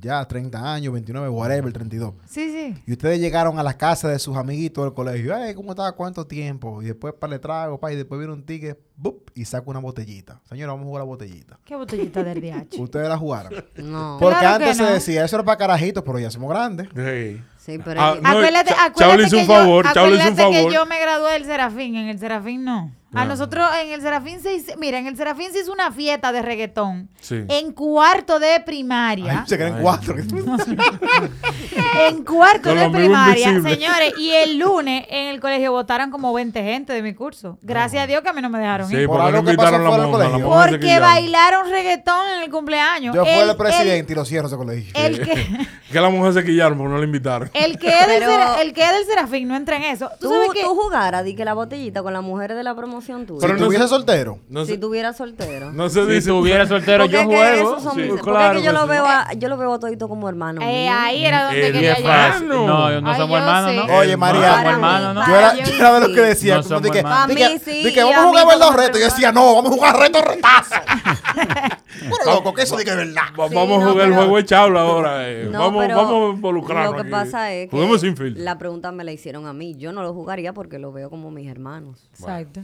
ya 30 años, 29, whatever, 32. Sí, sí. Y ustedes llegaron a la casa de sus amiguitos del colegio. Ay, ¿cómo estaba? ¿Cuánto tiempo? Y después para le trago, pa, y después viene un ticket, ¡bup! y saca una botellita. Señora, vamos a jugar la botellita. Qué botellita del DH. Ustedes la jugaron. No. Porque Claro que antes no. se decía, eso era para carajitos, pero ya somos grandes. Sí. Sí, pero Ah, No, acuérdate, acuérdate que un favor, yo, hizo un acuérdate favor. que yo me gradué del Serafín, en el Serafín no. A Ah. nosotros en el Serafín se hizo, mira, en el Serafín se hizo una fiesta de reggaetón Sí. en cuarto de primaria. Ay, se creen Ay. cuatro. en cuarto Con de primaria, señores, y el lunes en el colegio votaron como 20 gente de mi curso. Gracias a Dios que a mí no me dejaron Sí, ir. Por porque no la monja. La monja Porque bailaron reggaetón en el cumpleaños. Yo fui El- el presidente y lo cierro ese colegio. El, que, Que la mujer se quillaron porque no la invitaron. el, que es del Pero- Sera- el que es del Serafín no entra en eso. Tú, tú, sabes que tú jugaras, di que la botellita con las mujeres de la promoción tuya. Pero si no tuviese sé- soltero. No si se, tuvieras soltero. no se Si dice. estuviera soltero, Porque yo es que juego. esos son Sí. mis- porque Claro es que yo lo veo a, yo lo veo a todito como hermano. eh, ahí era donde Eh, quería llegar. frases. No, no Ay, somos yo hermanos, sí. ¿no? Oye, María, No hermanos, ¿no? Yo era, yo era de los que decía, No somos hermanos. A mí sí, y vamos a jugar como los retos. Y yo decía, no, vamos a jugar retos retazo. Bueno, loco, que eso es verdad. Vamos no, a jugar el juego de chabla ahora. eh. No, vamos, a involucrarnos. Lo que pasa es que la pregunta me la hicieron a mí. Yo no lo jugaría porque lo veo como mis hermanos. Exacto.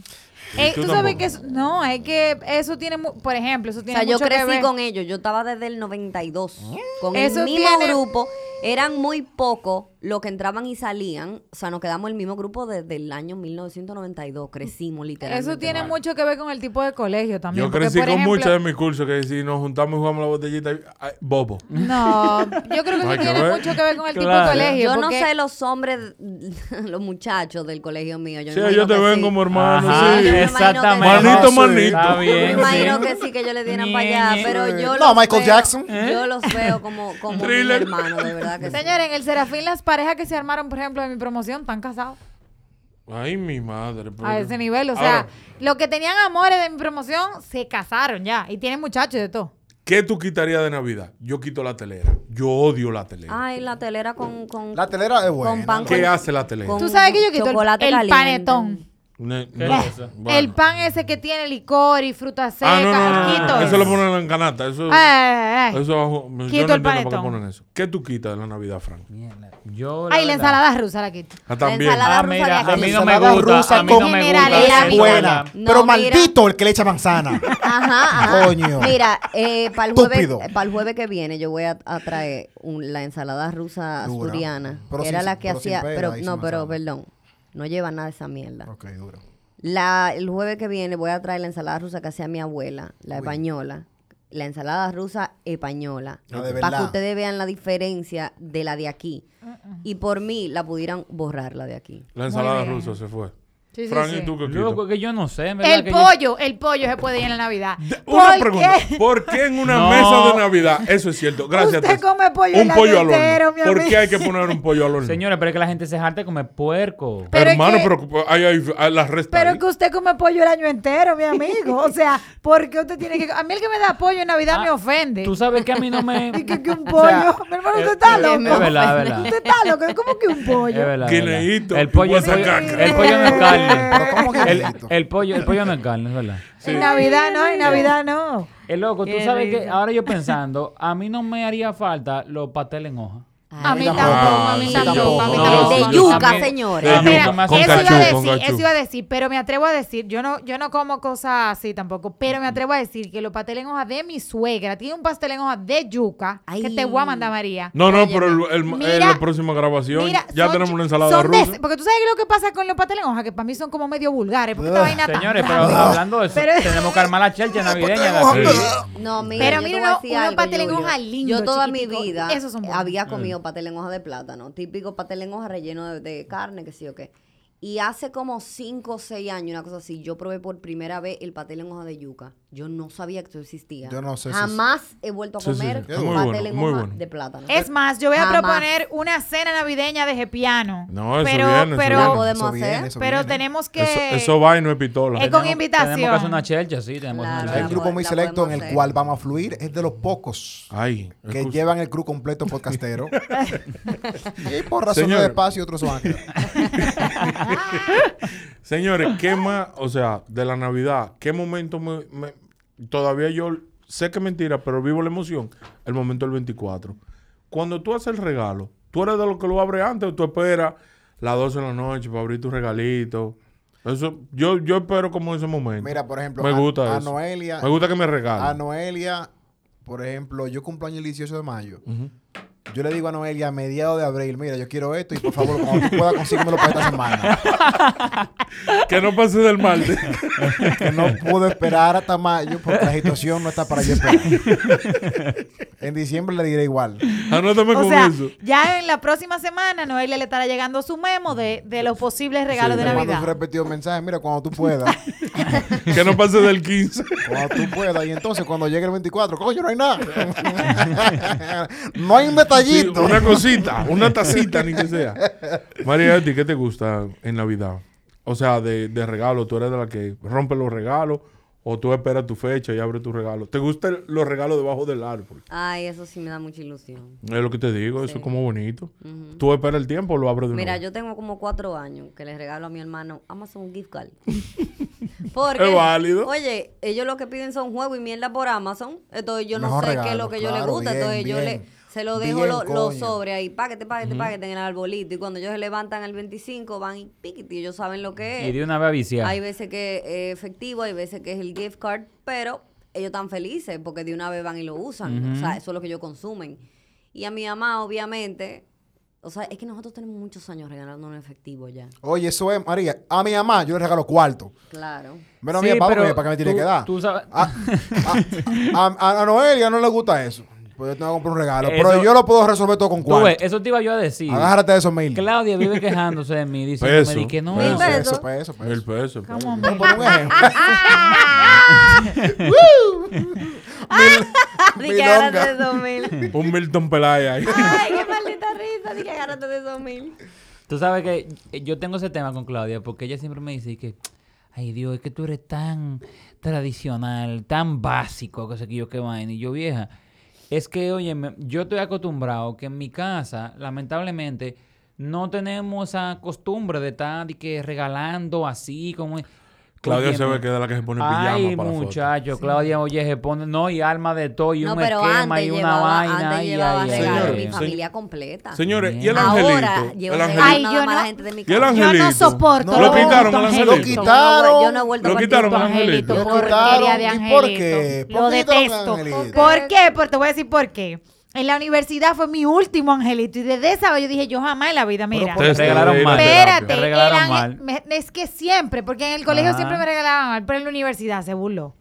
Eh, tú tú sabes que eso- no, es que eso tiene, mu- por ejemplo, eso O tiene sea, yo mucho que crecí ver- con ellos. Yo estaba desde el 92. Con Eso el mismo tiene- grupo. Eran muy pocos los que entraban y salían. O sea, nos quedamos el mismo grupo desde el año 1992. Crecimos literalmente. Eso tiene mucho que ver con el tipo de colegio también. Yo porque, crecí por con ejemplo- muchos de mis cursos que si nos juntamos y jugamos la botellita, ay, bobo. No, yo creo que Hay eso que tiene ver. mucho que ver con el tipo Claro. de colegio. Yo no porque- sé los hombres, los muchachos del colegio mío. Yo Sí, me imagino te que ven sí. como hermanos. Ajá, sí. yo me imagino que exactamente. sí. Manito, manito. Está Me imagino que sí, que yo le dieran para allá, Ñe. pero yo No, los Michael veo- Jackson. Yo los veo como, como mis Thriller. hermanos, de verdad que sí. Señores, en el Serafín las parejas que se armaron, por ejemplo, de mi promoción, están casados. Ay, mi madre. pero- A ese nivel. O sea, Ahora, los que tenían amores de mi promoción se casaron ya. Y tienen muchachos de todo. ¿Qué tú quitarías de Navidad? Yo quito la telera. Yo odio la telera. Ay, la telera con, con, La telera es buena. con pan ¿Qué con- hace la telera? con Tú sabes que yo quito el, panetón. Ne- bueno. El pan ese que tiene licor y fruta seca. Ah, no, no, no, Eso lo ponen en canasta. Eso, Eh, eh, eh. eso Quito no el entiendo por qué panetón. ponen eso. ¿Qué tú quitas de la Navidad, Frank? Yo, Ay, la verdad, ensalada rusa la quito. Ah, también. ensalada Ah, rusa mira, a mí no me gusta. rusa A mí con no me gusta. Es buena. No, pero mira. maldito el que le echa manzana. Ajá, ajá. Coño. Mira, eh, para el, jueves, el jueves que viene yo voy a, a traer un- la ensalada rusa Dura. asturiana. Pero que sin- era la que hacía... Pero, no, pero perdón. No lleva nada de esa mierda. ok, duro. La, el jueves que viene voy a traer la ensalada rusa que hacía mi abuela, la española. La ensalada rusa española. De Para que ustedes vean la diferencia de la de aquí. Uh-uh. Y por mí la pudieran borrar la de aquí. La ensalada rusa se fue. Sí, sí, Frank, sí. ¿y tú qué quitas? Loco, que yo no sé. en verdad El que yo- pollo, el pollo se puede ir en la Navidad. Una ¿Por pregunta. qué? ¿Por qué en una No. mesa de Navidad? Eso es cierto. Gracias. Usted Tess. come pollo Un el pollo año al entero, horno. mi ¿Por amigo. qué hay que poner un pollo al horno? Señores, pero es que la gente se jarte de comer puerco. Pero Hermano, que- pero hay, hay, hay las restas. Pero ahí. que usted come pollo el año entero, mi amigo. O sea, ¿por qué usted tiene que.? A mí el que me da pollo en Navidad Ah, me ofende. Tú sabes que a mí no me... Y que, que un O pollo. sea, mi hermano, usted está es- loco. Es verdad, es verdad. Usted está loco. ¿Cómo que un pollo? es verdad. El pollo, el pollo. El pollo no es carne. Pero ¿cómo que El, pollo, el pollo no es carne, es verdad. En Navidad no, en Navidad no. Es loco, tú sabes que ahora yo pensando, a mí no me haría falta los pasteles en hoja. A mí tampoco, a mí tampoco. a mí No, tampoco. de yuca, señores. Eso iba a decir, eso iba a decir, pero me atrevo a decir, yo no, yo no como cosas así tampoco, pero me atrevo a decir que los pasteles en hoja de mi suegra tiene un pastel en hoja de yuca que te voy a mandar María. No, no, pero el, el- Mira, en la próxima grabación Mira, ya tenemos una ensalada rusa. porque tú sabes lo que pasa con los pasteles en hoja, que para mí son como medio vulgares, porque esta vaina tan Señores, pero hablando de eso, Pero- tenemos que armar la chelcha navideña. No, mira, Pero mira, unos pasteles en hoja lindos, Yo toda mi vida había comido pastel en hoja de plátano, típico pastel en hoja relleno de, carne, que sí o qué. Y hace como 5 o 6 años, una cosa así, yo probé por primera vez el pastel en hoja de yuca. Yo no sabía que esto existía. Yo no sé si- Jamás he vuelto a Sí, sí, comer sí. Es muy pastel bueno, en muy hoja bueno. de plátano. Es más, yo voy a Jamás. proponer una cena navideña de Gepiano. No, eso pero, viene, eso pero, La viene. podemos Eso viene, hacer. eso pero viene. tenemos que. Eso, eso va y no es pistola. Es con invitación. Tenemos que hacer una chelcha, sí, tenemos Claro, una Hay un grupo po- muy la selecto en el hacer. cual vamos a fluir. Es de los pocos Ay, que llevan el crew completo podcastero. y por razones Señor. de espacio otros van a quedar. Señores, ¿qué más? O sea, de la Navidad, ¿qué momento me, me- todavía yo sé que es mentira, pero vivo la emoción? El momento del 24. Cuando tú haces el regalo, ¿tú eres de los que lo abre antes o tú esperas las 12 de la noche para abrir tu regalito? Eso, yo, yo espero como ese momento. Mira, por ejemplo, me a- gusta a eso. Noelia- Me gusta que me A regalen. Noelia, por ejemplo, yo cumplo año el 18 de mayo. Yo le digo a Noelia a mediados de abril, mira, yo quiero esto y por favor, cuando tú puedas, consíguemelo para esta semana. que no pase del mal. que no puedo esperar hasta mayo porque la situación no está para yo esperar. en diciembre le diré igual. Anótame O con sea, eso. ya en la próxima semana, Noelia le estará llegando su memo de, de los posibles regalos de mando Navidad. un repetido mensaje, mira, cuando tú puedas, Que no pase del 15. cuando tú puedas. Y entonces, cuando llegue el 24, coño, no hay nada. no hay un detallito. Sí, una cosita, una tacita, ni que sea. María, ¿a ti qué te gusta en Navidad? O sea, de, de regalo, ¿tú eres de la que rompe los regalos o tú esperas tu fecha y abres tu regalo? ¿Te gustan los regalos debajo del árbol? Ay, eso sí me da mucha ilusión. Es lo que te digo, eso es como bonito. ¿Tú esperas el tiempo o lo abres de Mira, nuevo? yo tengo como cuatro años que le regalo a mi hermano Amazon gift card. Porque, Es válido. Oye, ellos lo que piden son juegos y mierda por Amazon. Entonces yo no sé qué es lo que yo les gusta. bien, Entonces yo le, se lo dejo lo- los coño. sobres ahí, páquete, páquete, páquete en el arbolito. Y cuando ellos se levantan el 25 van y piquiti, ellos saben lo que es. Y de una vez a viciar. Hay veces que es efectivo, hay veces que es el gift card, pero ellos están felices porque de una vez van y lo usan. O sea, eso es lo que ellos consumen. Y a mi mamá, obviamente, o sea, es que nosotros tenemos muchos años regalando en efectivo ya. Oye, eso es, María, a mi mamá yo le regalo cuarto. Claro. Menos Sí, a mi papá, porque ¿para qué me tiene tú- que dar? tú sabes- A, a- a- a Noelia no le gusta eso. Pues yo tengo que comprar un regalo. Eso- pero yo lo puedo resolver todo con Tú ves, cuarto. eso te iba yo a decir. Agárrate de esos mil. Claudia vive quejándose de mí, diciéndome Peso, di que no. peso. Mil Peso, pesos. peso, peso. El peso. el peso. Come on, Voy a man. poner un ejemplo. Di Mi que agárrate de esos mil. Un Milton Pelaya ahí. Ay, qué maldita risa. Di que agárrate de esos mil. Tú sabes que yo tengo ese tema con Claudia porque ella siempre me dice que, ay Dios, es que tú eres tan tradicional, tan básico, que sé que yo qué vaina. Y yo, vieja, es que, oye, yo estoy acostumbrado que en mi casa, lamentablemente, no tenemos esa costumbre de estar de que regalando así como... Claudia se ve que es de la que se pone pijama Ay, para la foto. muchacho, Claudia, oye, se pone, no, y alma de todo, y No, un pero esquema, antes y una llevaba, vaina. antes ay, llevaba ay, Señor, mi familia completa. Señores, ¿y el Ahora angelito? llevo El Ay, angelito. yo nada más a no- la gente de mi ¿Y casa. Yo no angelito? soporto. No, los lo quitaron, el angelito. Lo quitaron. Yo no he vuelto Lo a quitaron, Puto el angelito. angelito, Lo porquería quitaron. de ¿Y angelito. por qué? ¿Por Lo qué quitaron detesto. angelito? ¿Por qué? Porque te voy a decir por qué. En la universidad fue mi último angelito y desde esa vez yo dije, yo jamás en la vida, mira. Te regalaron mal. Espérate, Te regalaron mal. me- es que siempre, porque en el colegio Ajá. siempre me regalaban mal, pero en la universidad se burló.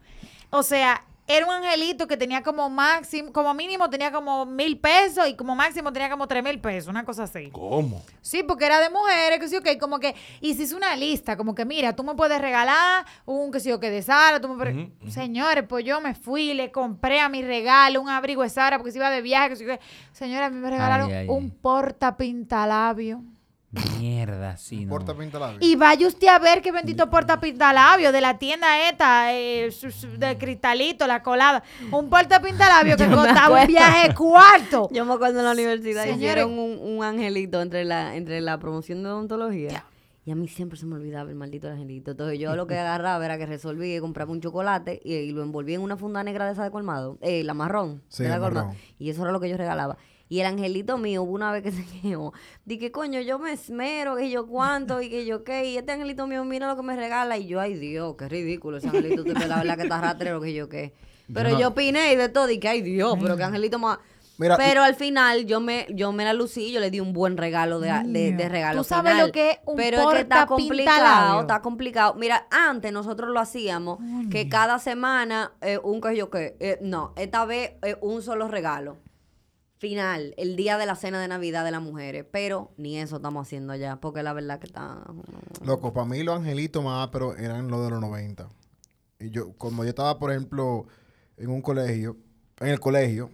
O sea, era un angelito que tenía como máximo, como mínimo tenía como mil pesos y como máximo tenía como tres mil pesos, una cosa así. ¿Cómo? Sí, porque era de mujeres, que sí, ok, como que, y se hizo una lista, como que mira, tú me puedes regalar un que sí, o que de Sara, tú me puedes... Señores, pues yo me fui, le compré a mi regalo un abrigo de Sara porque se iba de viaje, que sí, que... Señora, a mí me regalaron ay, un ay. porta pintalabio. Mierda, sí, no. Porta pinta labio. Y vaya usted a ver qué bendito porta pintalabio de la tienda esta, eh, de cristalito, la colada. Un porta pintalabio que costaba un viaje cuarto. Yo me acuerdo en la universidad Señores. hicieron un, un angelito entre la, entre la promoción de odontología. Y a mí siempre se me olvidaba el maldito angelito. Entonces yo lo que agarraba era que resolví compraba un chocolate y, y lo envolví en una funda negra de esa de colmado, eh, la marrón. Sí, de la colmado. Y eso era lo que yo regalaba. Y el angelito mío hubo una vez que se quejó. Dije, coño, yo me esmero, que yo cuánto, y que yo qué. Y este angelito mío, mira lo que me regala. Y yo, ay Dios, qué ridículo ese angelito. Usted la verdad que está rastrero, que yo qué. Pero no- yo opiné y de todo. Y que, ay Dios, pero qué angelito más. Mira, pero al final yo me yo me la lucí, yo le di un buen regalo de, de, de regalo. ¿Tú sabes final. lo que es un Pero es que está complicado, está complicado. Mira, antes nosotros lo hacíamos que cada semana eh, un que yo que eh, no, esta vez eh, un solo regalo. Final, el día de la cena de Navidad de las mujeres. Pero ni eso estamos haciendo ya, porque la verdad que está... Loco, para mí los angelitos más, pero eran los de los 90. Y yo, como yo estaba, por ejemplo, en un colegio, en el colegio,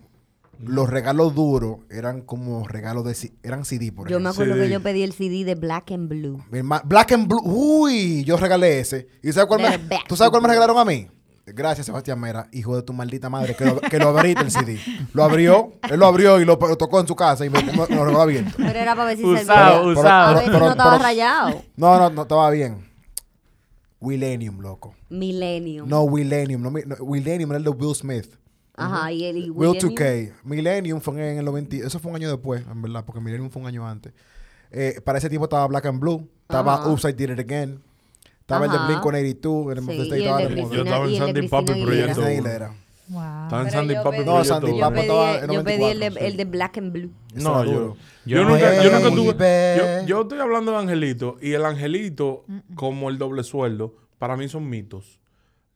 los regalos duros eran como regalos de eran CD, por Yo me ejemplo. acuerdo que yo pedí el CD de Black and Blue. Black and Blue, uy, yo regalé ese. ¿Y sabes cuál me, ¿Tú sabes cuál me regalaron a mí? Gracias, Sebastián Mera, hijo de tu maldita madre, que lo, que lo abriste el CD. Lo abrió, él lo abrió y lo, lo tocó en su casa y me, me- me lo regaló abierto. Pero era para ver si Usado. Pero- usado. Ver si pero- no estaba pero- rayado. No, no, no, estaba bien. Willenium, loco. Millennium. No, Willenium. No, no, Willenium era el de Will Smith. Ajá, y el y Will Millennium. 2K. Millennium fue en el 90. Eso fue un año después, en verdad, porque Millennium fue un año antes. Eh, para ese tiempo estaba Black and Blue. Estaba. Oops, I Did It Again. Estaba el de Ajá. Blink 182. El Sí, de y State el estaba de. Yo estaba en y el de Sandy Papi Cristina Proyecto. Aguilera. Wow. Estaba en Pero Sandy yo Papi pedí- No, Proyecto Sandy uno. Yo pedí, estaba en yo pedí el, de, 94, el de Black and Blue. No, yo, duro. yo, Yo- nunca, yo nunca tuve. Baby. Yo, yo estoy hablando de Angelito y el Angelito, como el doble sueldo, para mí son mitos.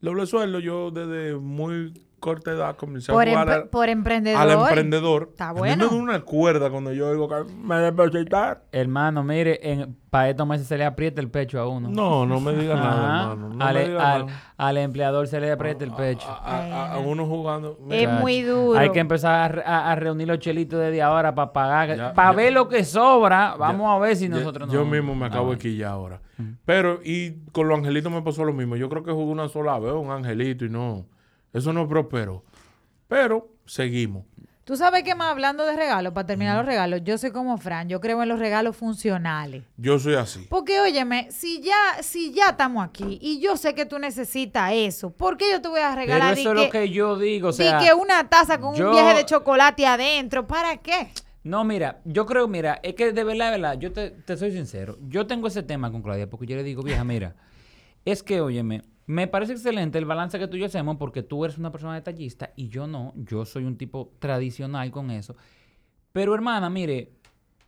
El doble sueldo, yo desde muy corta edad comencé Por, a jugar al, por emprendedor. al emprendedor. Está bueno. me da una cuerda cuando yo digo que me depositar. Hermano, mire, en, para estos meses se le aprieta el pecho a uno. No, no me digas nada, hermano. No al, me digas al- nada. al empleador se le aprieta el pecho. A, a- a uno jugando. Es muy duro. Hay que empezar a, re- a- a reunir los chelitos desde ahora para pagar. Ya, para ya. ver lo que sobra. Vamos Ya- a ver si ya- nosotros Yo no- mismo me acabo Ah, de quillar ahora. Pero, y con los angelitos me pasó lo mismo. Yo creo que jugué una sola vez un angelito y no. Eso no prosperó. Pero seguimos. Tú sabes que más hablando de regalos, para terminar los regalos, yo soy como Fran, yo creo en los regalos funcionales. Yo soy así. Porque óyeme, si ya, si ya estamos aquí y yo sé que tú necesitas eso, ¿por qué yo te voy a Pero regalar eso es lo que yo digo. O di sea, que una taza con yo- un viaje de chocolate adentro? ¿Para qué? No, mira, yo creo, mira, es que de verdad, de verdad, yo te, te soy sincero. Yo tengo ese tema con Claudia porque yo le digo, vieja, mira, es que, óyeme, me parece excelente el balance que tú y yo hacemos porque tú eres una persona detallista y yo no. Yo soy un tipo tradicional con eso. Pero, hermana, mire,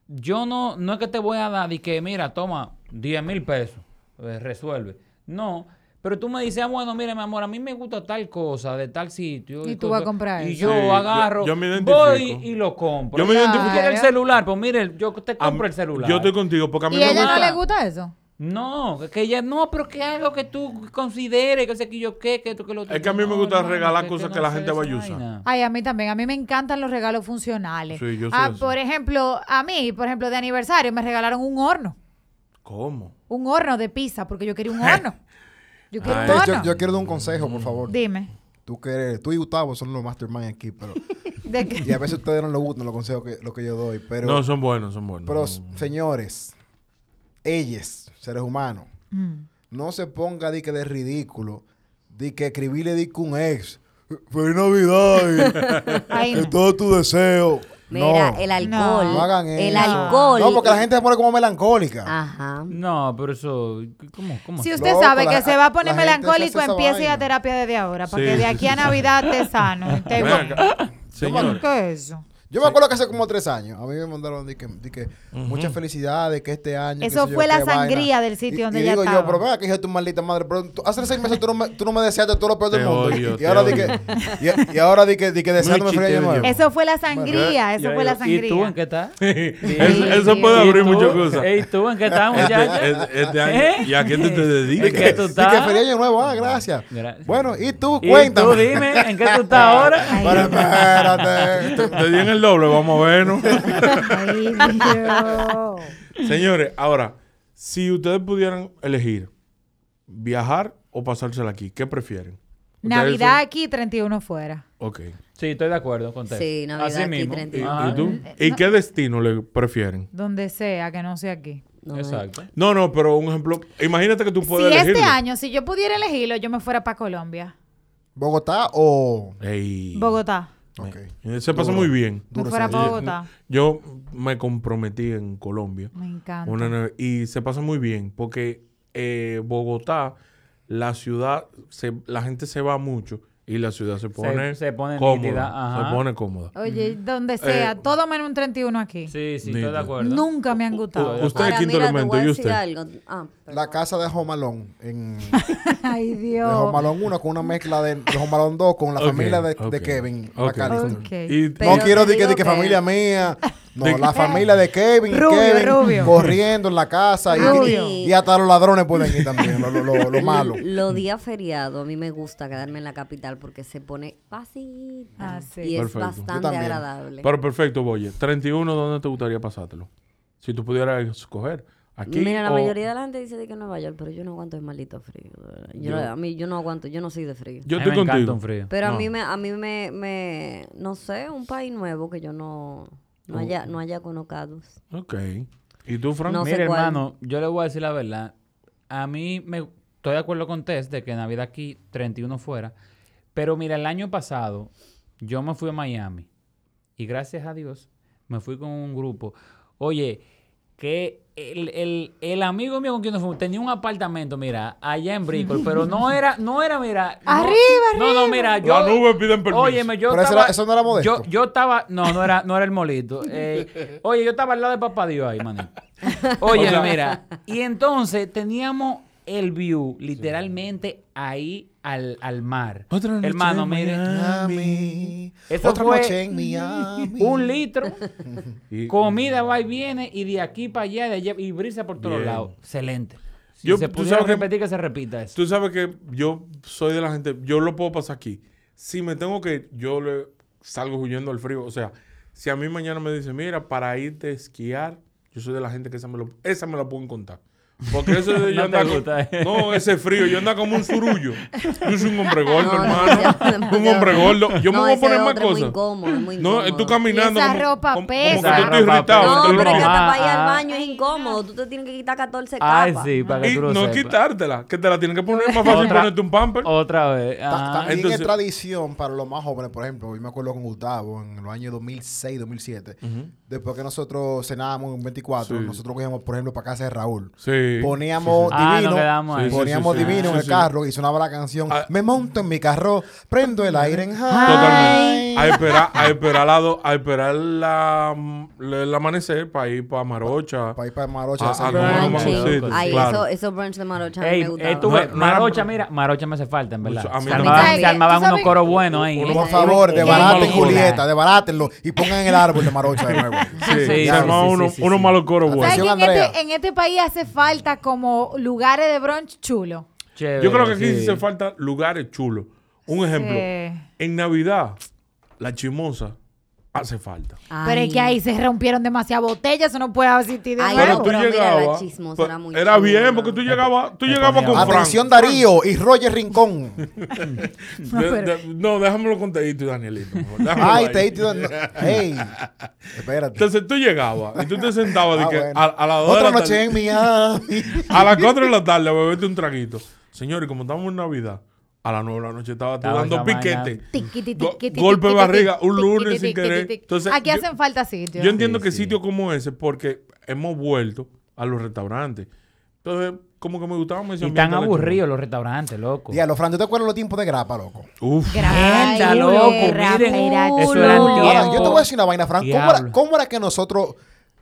yo no, no es que te voy a dar y que, mira, toma 10 mil pesos, eh, resuelve. No. Pero tú me dices, ah, bueno, mira, mi amor, a mí me gusta tal cosa de tal sitio. Y tú vas a cosa". comprar Y eso. yo Sí, agarro, yo me voy y lo compro. Yo me identifico. ¿Tú quieres el celular? Pues mire, yo te A compro mí- el celular. Yo estoy contigo porque a mí ¿Y me a ella no gusta. le gusta eso? No, que ella no, pero que algo que tú consideres, que sé que yo qué, que tú que lo Es que a mí me No, gusta hermano, regalar cosas que la sé gente vaya a usar. Ay, a mí también. A mí me encantan los regalos funcionales. Sí, yo soy Ah, por ejemplo, a mí, por ejemplo, de aniversario me regalaron un horno. ¿Cómo? Un horno de pizza, porque yo quería un horno. Yo quiero un horno. yo, yo quiero dar un consejo, por favor. Dime. Tú, que eres- tú y Gustavo son los mastermind aquí, pero... ¿De qué? y a veces ustedes no les gustan los consejos que, lo que yo doy, pero... no, son buenos, son buenos. Pero, señores, ellos, seres humanos, Mm. no se ponga de que de ridículo, de que escribirle de que un ex, feliz Navidad, Ay, y que no. todo tu deseo. Mira, no, el alcohol. no hagan eso. El alcohol. No, porque la gente se pone como melancólica. Ajajá. No, pero eso, ¿cómo? cómo? Si usted Loco, sabe la- que se va a poner la melancólico, empiece a vaina. terapia desde ahora, para Sí, que de sí, aquí a sí. Navidad esté sano. esté Ven bien. acá. Señor, ¿Qué es eso? Yo me acuerdo que hace como tres años, a mí me mandaron de que, de que muchas felicidades, que este año... qué Eso yo, fue la qué vaina. sangría del sitio Y- donde y ella digo estaba. yo, pero venga, que hija de tu maldita madre, pero tú- hace seis meses tú no me, tú no me deseaste todo lo peor del Te mundo. odio, y, ahora di odio. que, y, y ahora di que, di que deseándome feliz año. Eso fue la sangría, eso fue la digo, ¿Y tú sangría. en qué estás? eso, eso Sí, puede sí. abrir muchas cosas. ¿Y tú en qué estás, muchacha? Este, este año, ¿Eh? ¿Y a qué te, te ¿Y qué dedicas? que estás? feliz año nuevo, ah, gracias. Bueno, y tú, ¿Y cuéntame. tú dime, ¿en qué tú estás ahora? Pero espérate. Te di en el doble, vamos a vernos. ay. Señores, ahora, si ustedes pudieran elegir viajar o pasársela aquí, ¿qué prefieren? Navidad aquí, 31 fuera. Ok. Sí, estoy de acuerdo con usted. Sí, Navidad Así aquí, mismo. 30. ¿Y, y tú? ¿Y qué destino le prefieren? Donde sea, que no sea aquí. No, Exacto. No, no, pero un ejemplo. Imagínate que tú puedes Si elegirlo. este año, si yo pudiera elegirlo, yo me fuera para Colombia. ¿Bogotá o...? Ey. Bogotá. Eh, Se pasa Duro. muy bien. Me Duro fuera para Yo- Bogotá. Yo me comprometí en Colombia. Me encanta. Una y se pasa muy bien porque eh, Bogotá, la ciudad, se- la gente se va mucho y la ciudad se pone, se pone cómoda. nítida, ajá. Se pone cómoda. Oye, donde sea, Eh, todo menos un 31 aquí. Sí, sí, estoy Nítido. de acuerdo. Nunca me han gustado. Usted es Ahora, quinto mira, elemento, ¿y usted? algo. Ah, La casa de Home Alone. En, Ay, de Dios. Home Alone 1 con una mezcla de, de Home Alone 2 con la Ok, familia de, de ok, Kevin ok. McAllister. Ok. Y- no quiero decir que que- familia mía. No, De- la familia de Kevin, Rubio, Kevin rubio. corriendo en la casa y, y hasta los ladrones pueden ir también, lo, lo, lo, lo malo. Los días feriados, a mí me gusta quedarme en la capital porque se pone pasita. Ah, sí. Y es Perfecto. Bastante agradable. Pero perfecto, Boye. 31, ¿dónde te gustaría pasártelo? Si tú pudieras escoger. Aquí Mira, la o- mayoría de la gente dice de que Nueva York, pero yo no aguanto el maldito frío. Yo, Yo- a mí yo no aguanto, yo no soy de frío. Yo estoy contigo. frío. Pero No. a mí me, a mí me, me, no sé, un país nuevo que yo no, no haya, no haya conocido. Ok. ¿Y tú, Frank? No sé cuál. hermano, yo le voy a decir la verdad. A mí me estoy de acuerdo con Tess de que Navidad aquí 31 fuera. Pero mira, el año pasado yo me fui a Miami. Y gracias a Dios me fui con un grupo. Oye, que el, el- el amigo mío con quien nos fuimos tenía un apartamento, mira, allá en Bricol, pero no era, no era, mira. no- Arriba, No, no, mira, yo. La nube piden permiso. Óyeme, yo Pero eso estaba, era- eso no era modesto. Yo, yo estaba, no, no era, no era el molito. Eh, oye, yo estaba al lado de papá Dios ahí, manito. Oye, O sea- mira. Y entonces teníamos el view literalmente ahí al, al mar. Otra noche Hermano, en mire. Miami. Eso Otra fue noche en Miami. Un litro, Y- comida va y viene, y de aquí para allá, de allá, y brisa por todos Bien. lados. Excelente. Si Yo- se tú sabes que- repetir, que se repita eso. Tú sabes que yo soy de la gente, yo lo puedo pasar aquí. Si me tengo que, yo le salgo huyendo al frío. O sea, si a mí mañana me dicen, mira, para irte a esquiar, yo soy de la gente que esa me, lo, esa me la pueden contar. Porque eso de yo No te andar con- gusta, eh. No, ese frío, yo ando como un surullo. Yo soy un hombre gordo, No, hermano. un hombre gordo. Yo me No, voy a ese poner más muy cosas. incómodo, es muy No, incómodo. tú caminando. Y esa como, ropa como- pesa. como que tú estás irritado. No, pero es que hasta Ah, para ir al ah. baño es incómodo. Tú te tienes que quitar 14 Ay, capas. sí, para que Y tú lo no sepas. quitártela, que te la tienen que poner más fácil Otra- ponerte un pamper. Otra vez. Ajá. También Entonces- es tradición para los más jóvenes, por ejemplo, yo me acuerdo con Gustavo en los años 2006, 2007, después que nosotros cenábamos en 24, Sí. nosotros íbamos, por ejemplo, para casa de Raúl. Sí. Poníamos sí, sí. Ah, divino, quedamos ahí. Poníamos sí, sí. divino en Sí, el carro y sonaba la canción. Ah. Me monto en mi carro, prendo el aire en Totalmente. high. A esperar, a esperar, la do- a esperar la, la- el amanecer para ir para Marocha. Para ir para Marocha. Ah, a Ay, claro. eso, esos brunch de Marocha Ey, me eh, No, no Marocha, mira, Marocha me hace falta, en verdad. Mucho. A mí se, armaban, ¿Sabes se unos coros buenos ahí. Por Esa- favor, desbaraten Julieta, desbarátenlo y pongan el árbol de Marocha de nuevo. Sí, se armaban unos, malos coros ¿Sabes buenos. en este país hace falta como lugares de brunch chulo? Chévere, Yo creo que aquí sí sí. hace falta lugares chulos. Un ejemplo, Sí. en Navidad, la chimosa hace falta. Pero es que ahí se rompieron demasiadas botellas, eso no puede existir de Ay, nuevo. no, pero mira, la chismosa pues, era muy era bien, porque tú llegabas, tú llegabas con Frank. Atención Darío y Roger Rincón. De- de- no, déjamelo con Teito y Danielito. Ay, ahí. te no, Hey, espérate. Entonces tú llegabas y tú te sentabas de Ah, que bueno. a, a las dos de Otra la noche tarde- en Miami. A las 4 de la tarde a beberte un traguito. Señores, como estamos en Navidad, a las 9 de la noche estaba tú dando piquete. Golpe de barriga, un lunes sin querer. Entonces, Aquí yo- hacen falta sitios. Yo entiendo Sí, que sí. sitios como ese, porque hemos vuelto a los restaurantes. Entonces, como que me gustaba Y mencionar. están aburridos los restaurantes, loco. Diablo, Fran, ¿tú te acuerdas los tiempos de grapa, loco? Uf. Ay, loco, miren. era Eso era chulo. tiempo. Ahora, yo te voy a decir una vaina, Fran. ¿Cómo era, cómo era que nosotros,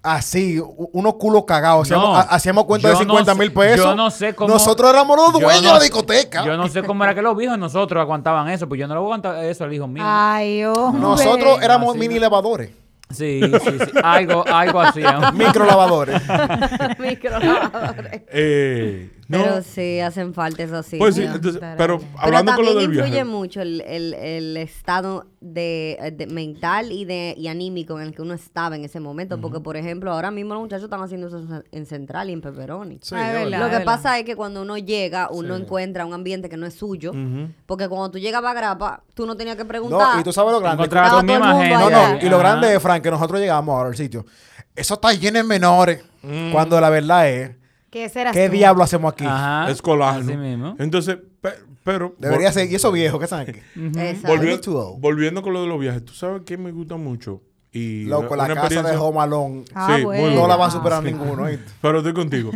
así, unos culos cagados, No, hacíamos, ha- hacíamos cuenta de yo no 50 sé- mil pesos? yo no sé cómo- Nosotros éramos los dueños no de la discoteca. Yo no sé cómo era que los viejos nosotros aguantaban eso, pues yo no le voy a aguantar eso al hijo mío. Ay, hombre. Nosotros éramos Así, mini ¿no? lavadores, Sí, sí, sí. Algo, algo así. ¿no? micro lavadores. Microlavadores. Eh, no, Pero sí, hacen falta eso sí. pues sí, Pero entonces, Pero pero Pero hablando con lo también del influye viaje. mucho el, el- el estado de, de mental y de y anímico en el que uno estaba en ese momento. Porque, por ejemplo, ahora mismo los muchachos están haciendo eso en Central y en Pepperoni. Sí, Ah, es es verdad. Lo que verdad. pasa es que cuando uno llega, uno encuentra un ambiente que no es suyo. Porque cuando tú llegabas a Grapa, tú no tenías que preguntar. No, y tú sabes lo grande. Todo. No, no, y lo grande es, Frank, que nosotros llegamos ahora al sitio. Eso está lleno de menores. Mm. Cuando la verdad es, ¿Qué diablo hacemos aquí? Ajá, es colágeno. Entonces, pero. Debería ser, y eso viejo, ¿qué saben? qué? Exacto. Volviendo, volviendo con lo de los viajes, ¿tú sabes qué me gusta mucho? Y Loco, la casa de Home Alone ah, no la va a superar ninguno. Pero estoy contigo.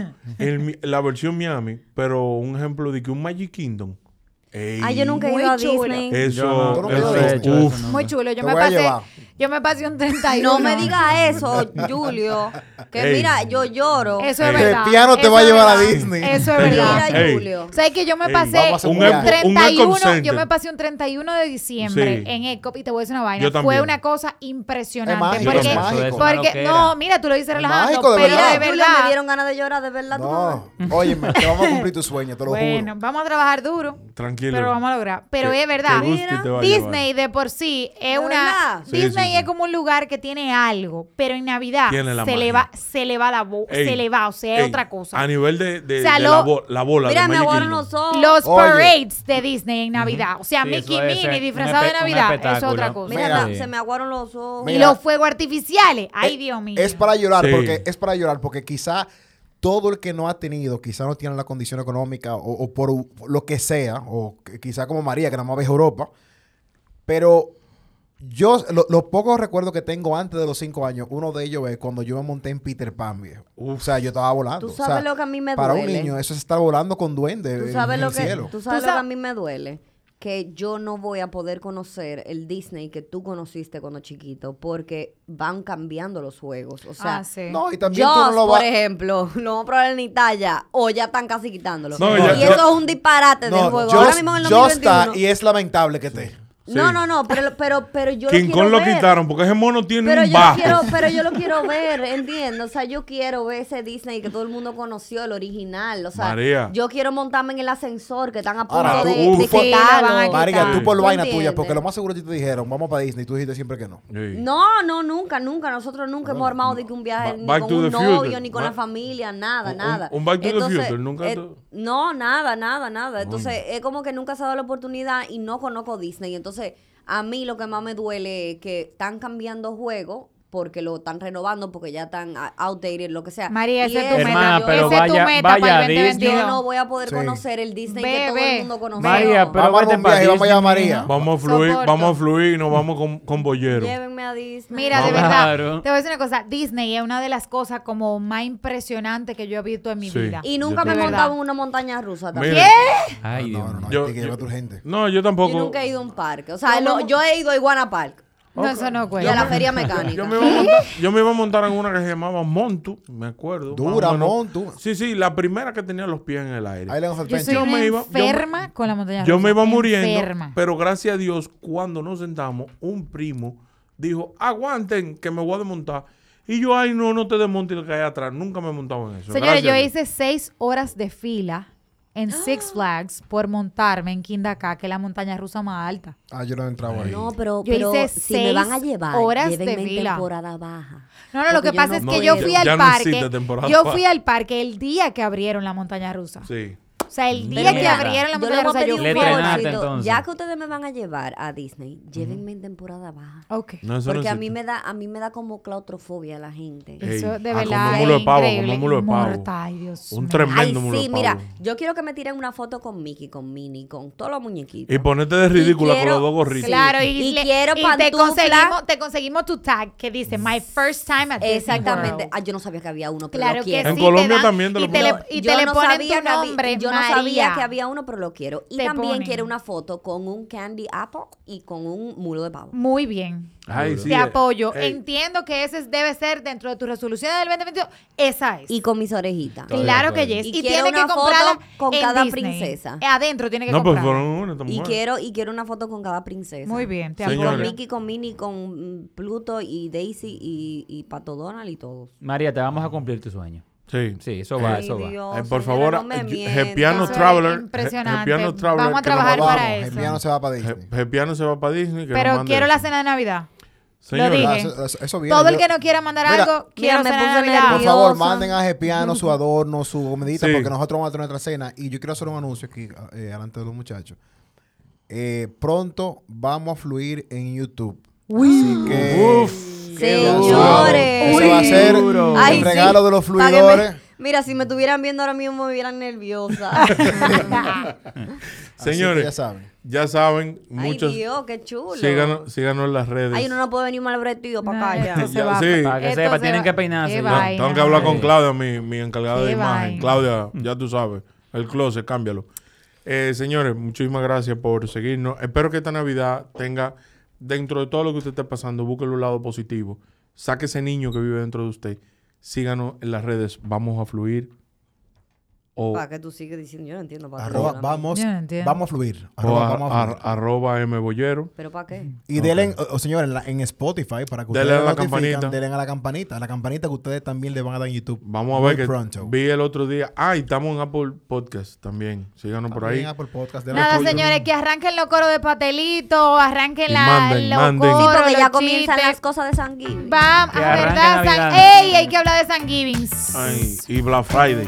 La versión Miami, pero un ejemplo de que un Magic Kingdom. Ah, Ey, Ah, yo nunca he ido a. Disney. Eso, no. No Muy chulo. Yo me voy pasé, llevar. Yo me pasé un 31. No me diga eso, Julio. Que mira, yo lloro. Eso es Ey. verdad. El piano te va a llevar a Disney. Eso es verdad. Mira, Julio. ¿Sabes que yo me pasé un, 31? Yo me pasé un 31 de diciembre en ECOP y te voy a decir una vaina. Fue una cosa impresionante. Porque, no, mira, tú lo dices relajando. Mágico, de pero verdad. de verdad. Me dieron ganas de llorar, de verdad. No. Tú no. Óyeme, te vamos a cumplir tu sueño, te lo bueno, juro. Bueno, vamos a trabajar duro. Tranquilo. Pero vamos a lograr. Pero es verdad. Disney de por sí es una. Disney es como un lugar que tiene algo, pero en Navidad se magia. le, va, se le la voz, se le va, o sea, es otra cosa. A nivel de, de, la, bola. Mira, de Los parades de Disney en Navidad. O sea, Mickey Minnie disfrazado de Navidad es otra cosa. Mira, se me aguaron los ojos. Y los fuegos artificiales. Eh, Ay, Dios mío. Es para llorar, porque es para llorar, porque quizá todo el que no ha tenido, quizá no tiene la condición económica o, por lo que sea, o quizá como María, que nada más ve Europa, pero yo, los pocos recuerdos que tengo antes de los cinco años, uno de ellos es cuando yo me monté en Peter Pan, viejo. O sea, yo estaba volando. Tú sabes lo que a mí me duele. Para un niño, eso es estar volando con duendes ¿Tú sabes en lo el que, cielo. Tú sabes lo que a mí me duele que yo no voy a poder conocer el Disney que tú conociste cuando chiquito porque van cambiando los juegos. O sea, no, y también tú no lo por ejemplo, lo vamos a probar en Italia o ya están casi quitándolo. Y eso es un disparate no, del juego. Ahora mismo en el 2021, y es lamentable que te... No, no, no, pero, pero, pero yo lo quiero Kong ver. lo quitaron porque ese mono tiene pero un yo. Quiero, pero yo lo quiero ver, entiendo. O sea, yo quiero ver ese Disney que todo el mundo conoció, el original. O sea, yo quiero montarme en el ascensor que están a punto Ahora, de, tú, de sí, María, tú por vaina tuya, porque lo más seguro que te dijeron, vamos para Disney, y tú dijiste siempre que no. No, no, nunca, nunca. Nosotros nunca hemos armado de que un viaje ni con un novio, ni con la familia, nada, nada. Un, un back to the future, nunca. Eh, no, nada, nada, nada. Entonces, es como que nunca se ha dado la oportunidad y no conozco Disney. Entonces, entonces, a mí lo que más me duele es que están cambiando juego porque lo están renovando, porque ya están outdated, lo que sea. María, ese es tu meta. Ese es tu meta vaya para el Yo no voy a poder conocer el Disney que todo el mundo conoce. María, pero vamos a para a María. Vamos a fluir, vamos a fluir y nos vamos con, con bollero. A Disney. Mira, de verdad, te voy a decir una cosa. Disney es una de las cosas como más impresionantes que yo he visto en mi vida. Y nunca me he montado en una montaña rusa también. ¿Qué? Ay, no, no, no, yo, a tu gente. No, yo tampoco. Yo nunca he ido a un parque. O sea, yo he ido a Iguana Park. No, eso no cuenta. Y a la feria mecánica. Yo me, iba a montar, en una que se llamaba Montu, me acuerdo. Dura, Montu. Sí, sí, la primera que tenía los pies en el aire. Yo, soy yo me iba, enferma con la montaña. Yo me iba muriendo, enferma. pero gracias a Dios, cuando nos sentamos, un primo dijo, aguanten que me voy a desmontar. Y yo, ay, no, no te desmontes el que hay atrás. Nunca me he montado en eso. Señores, yo hice seis horas de fila en Six Flags por montarme en Kindaka, que es la montaña rusa más alta. Ah, yo no he entrado ahí. No, pero, yo pero hice si me van a llevar, horas de fila. temporada baja. No, no, lo que pasa es que yo fui al ya parque. No yo fui al parque el día que abrieron la montaña rusa. Sí. O sea, el día que abrieron la montaña rusa, yo fui Ya que ustedes me van a llevar a Disney, llévenme en temporada baja. Ok. Porque a mí me da a mí me da como claustrofobia la gente. Eso de ah, verdad es increíble. Un tremendo mulo de pavo. Sí, mira, yo quiero que me tiren una foto con Mickey, con Minnie, con todos los muñequitos. Y ponerte de ridícula con los dos gorritos. Claro, y, quiero te conseguimos, te conseguimos tu tag que dice My mm. first time at Exactamente. Ah, yo no sabía que había uno que claro En Colombia también te lo y te le ponen tu nombre. No sabía que había uno, pero lo quiero. Y también ponen. quiere una foto con un candy apple y con un mulo de pavo. Muy bien. Ay, Te apoyo. Entiendo que ese debe ser dentro de tus resoluciones del 2022. Esa es. Y con mis orejitas. Claro que yes. Y, y tiene que comprarla con cada princesa. Eh, adentro tiene que no, comprarla. Y quiero, y quiero una foto con cada princesa. Muy bien. Te apoyo. Con Mickey, con Minnie, con mm, Pluto y Daisy y, y Pato Donald y todos. María, te vamos a cumplir tu sueño. Sí. Sí, eso va, eh, eso va. Eh, por favor, Gepiano Traveler. Impresionante. Gepiano Traveler. Vamos a trabajar para eso. Gepiano se va para Disney. Gepiano se va para Disney. Pero quiero la cena de Navidad. Señora, Lo dije. Eso, viene, Todo el que no quiera mandar algo, quiero mira, me cena Navidad. Por favor, manden a Gepiano su adorno, su comidita, porque nosotros vamos a tener nuestra cena. Y yo quiero hacer un anuncio aquí, eh, delante de los muchachos. Eh, pronto vamos a fluir en YouTube. Uy. Así que... Uf. Señores. Eso va a ser Ay, el regalo sí. de los fluidores. Mira, si me estuvieran viendo ahora mismo me vieran nerviosa. Señores, ya saben. Ya saben, muchos. Ay, Dios, qué chulo. Síganos, síganos en las redes. Ay, uno no puede venir mal vestido para acá. Ya. Se va, sí. Para que sepa, tienen que peinarse. Tengo que hablar con Claudia, mi, encargada de imagen. Claudia, ya tú sabes. El closet, cámbialo. Eh, señores, muchísimas gracias por seguirnos. Espero que esta Navidad tenga dentro de todo lo que usted esté pasando, busque el lado positivo. Saque ese niño que vive dentro de usted. Síganos en las redes. Vamos a fluir. O, Para que tú sigues diciendo, yo no entiendo para qué Arroba, vamos, Yo no entiendo. vamos a fluir. o Arroba, a- vamos a fluir. a- arroba M Bollero. ¿Pero para qué? Y denle, o, o, señores, en, Spotify para que Denle ustedes a la campanita. denle a la campanita. A la campanita que ustedes también le van a dar en YouTube. Vamos a ver que pronto. vi el otro día. Ah, y estamos en Apple Podcast también. Síganos por ahí. Apple Podcast, denle Nada, señores, que arranquen los coros de pastelito, arranquen Y la, manden, los manden. coros, Sí, porque ya comienzan chistes. las cosas de San Giving. Va, Que a arranque verdad, San... ¡Ey! Hay que hablar de San Giving. Ay, y Black Friday.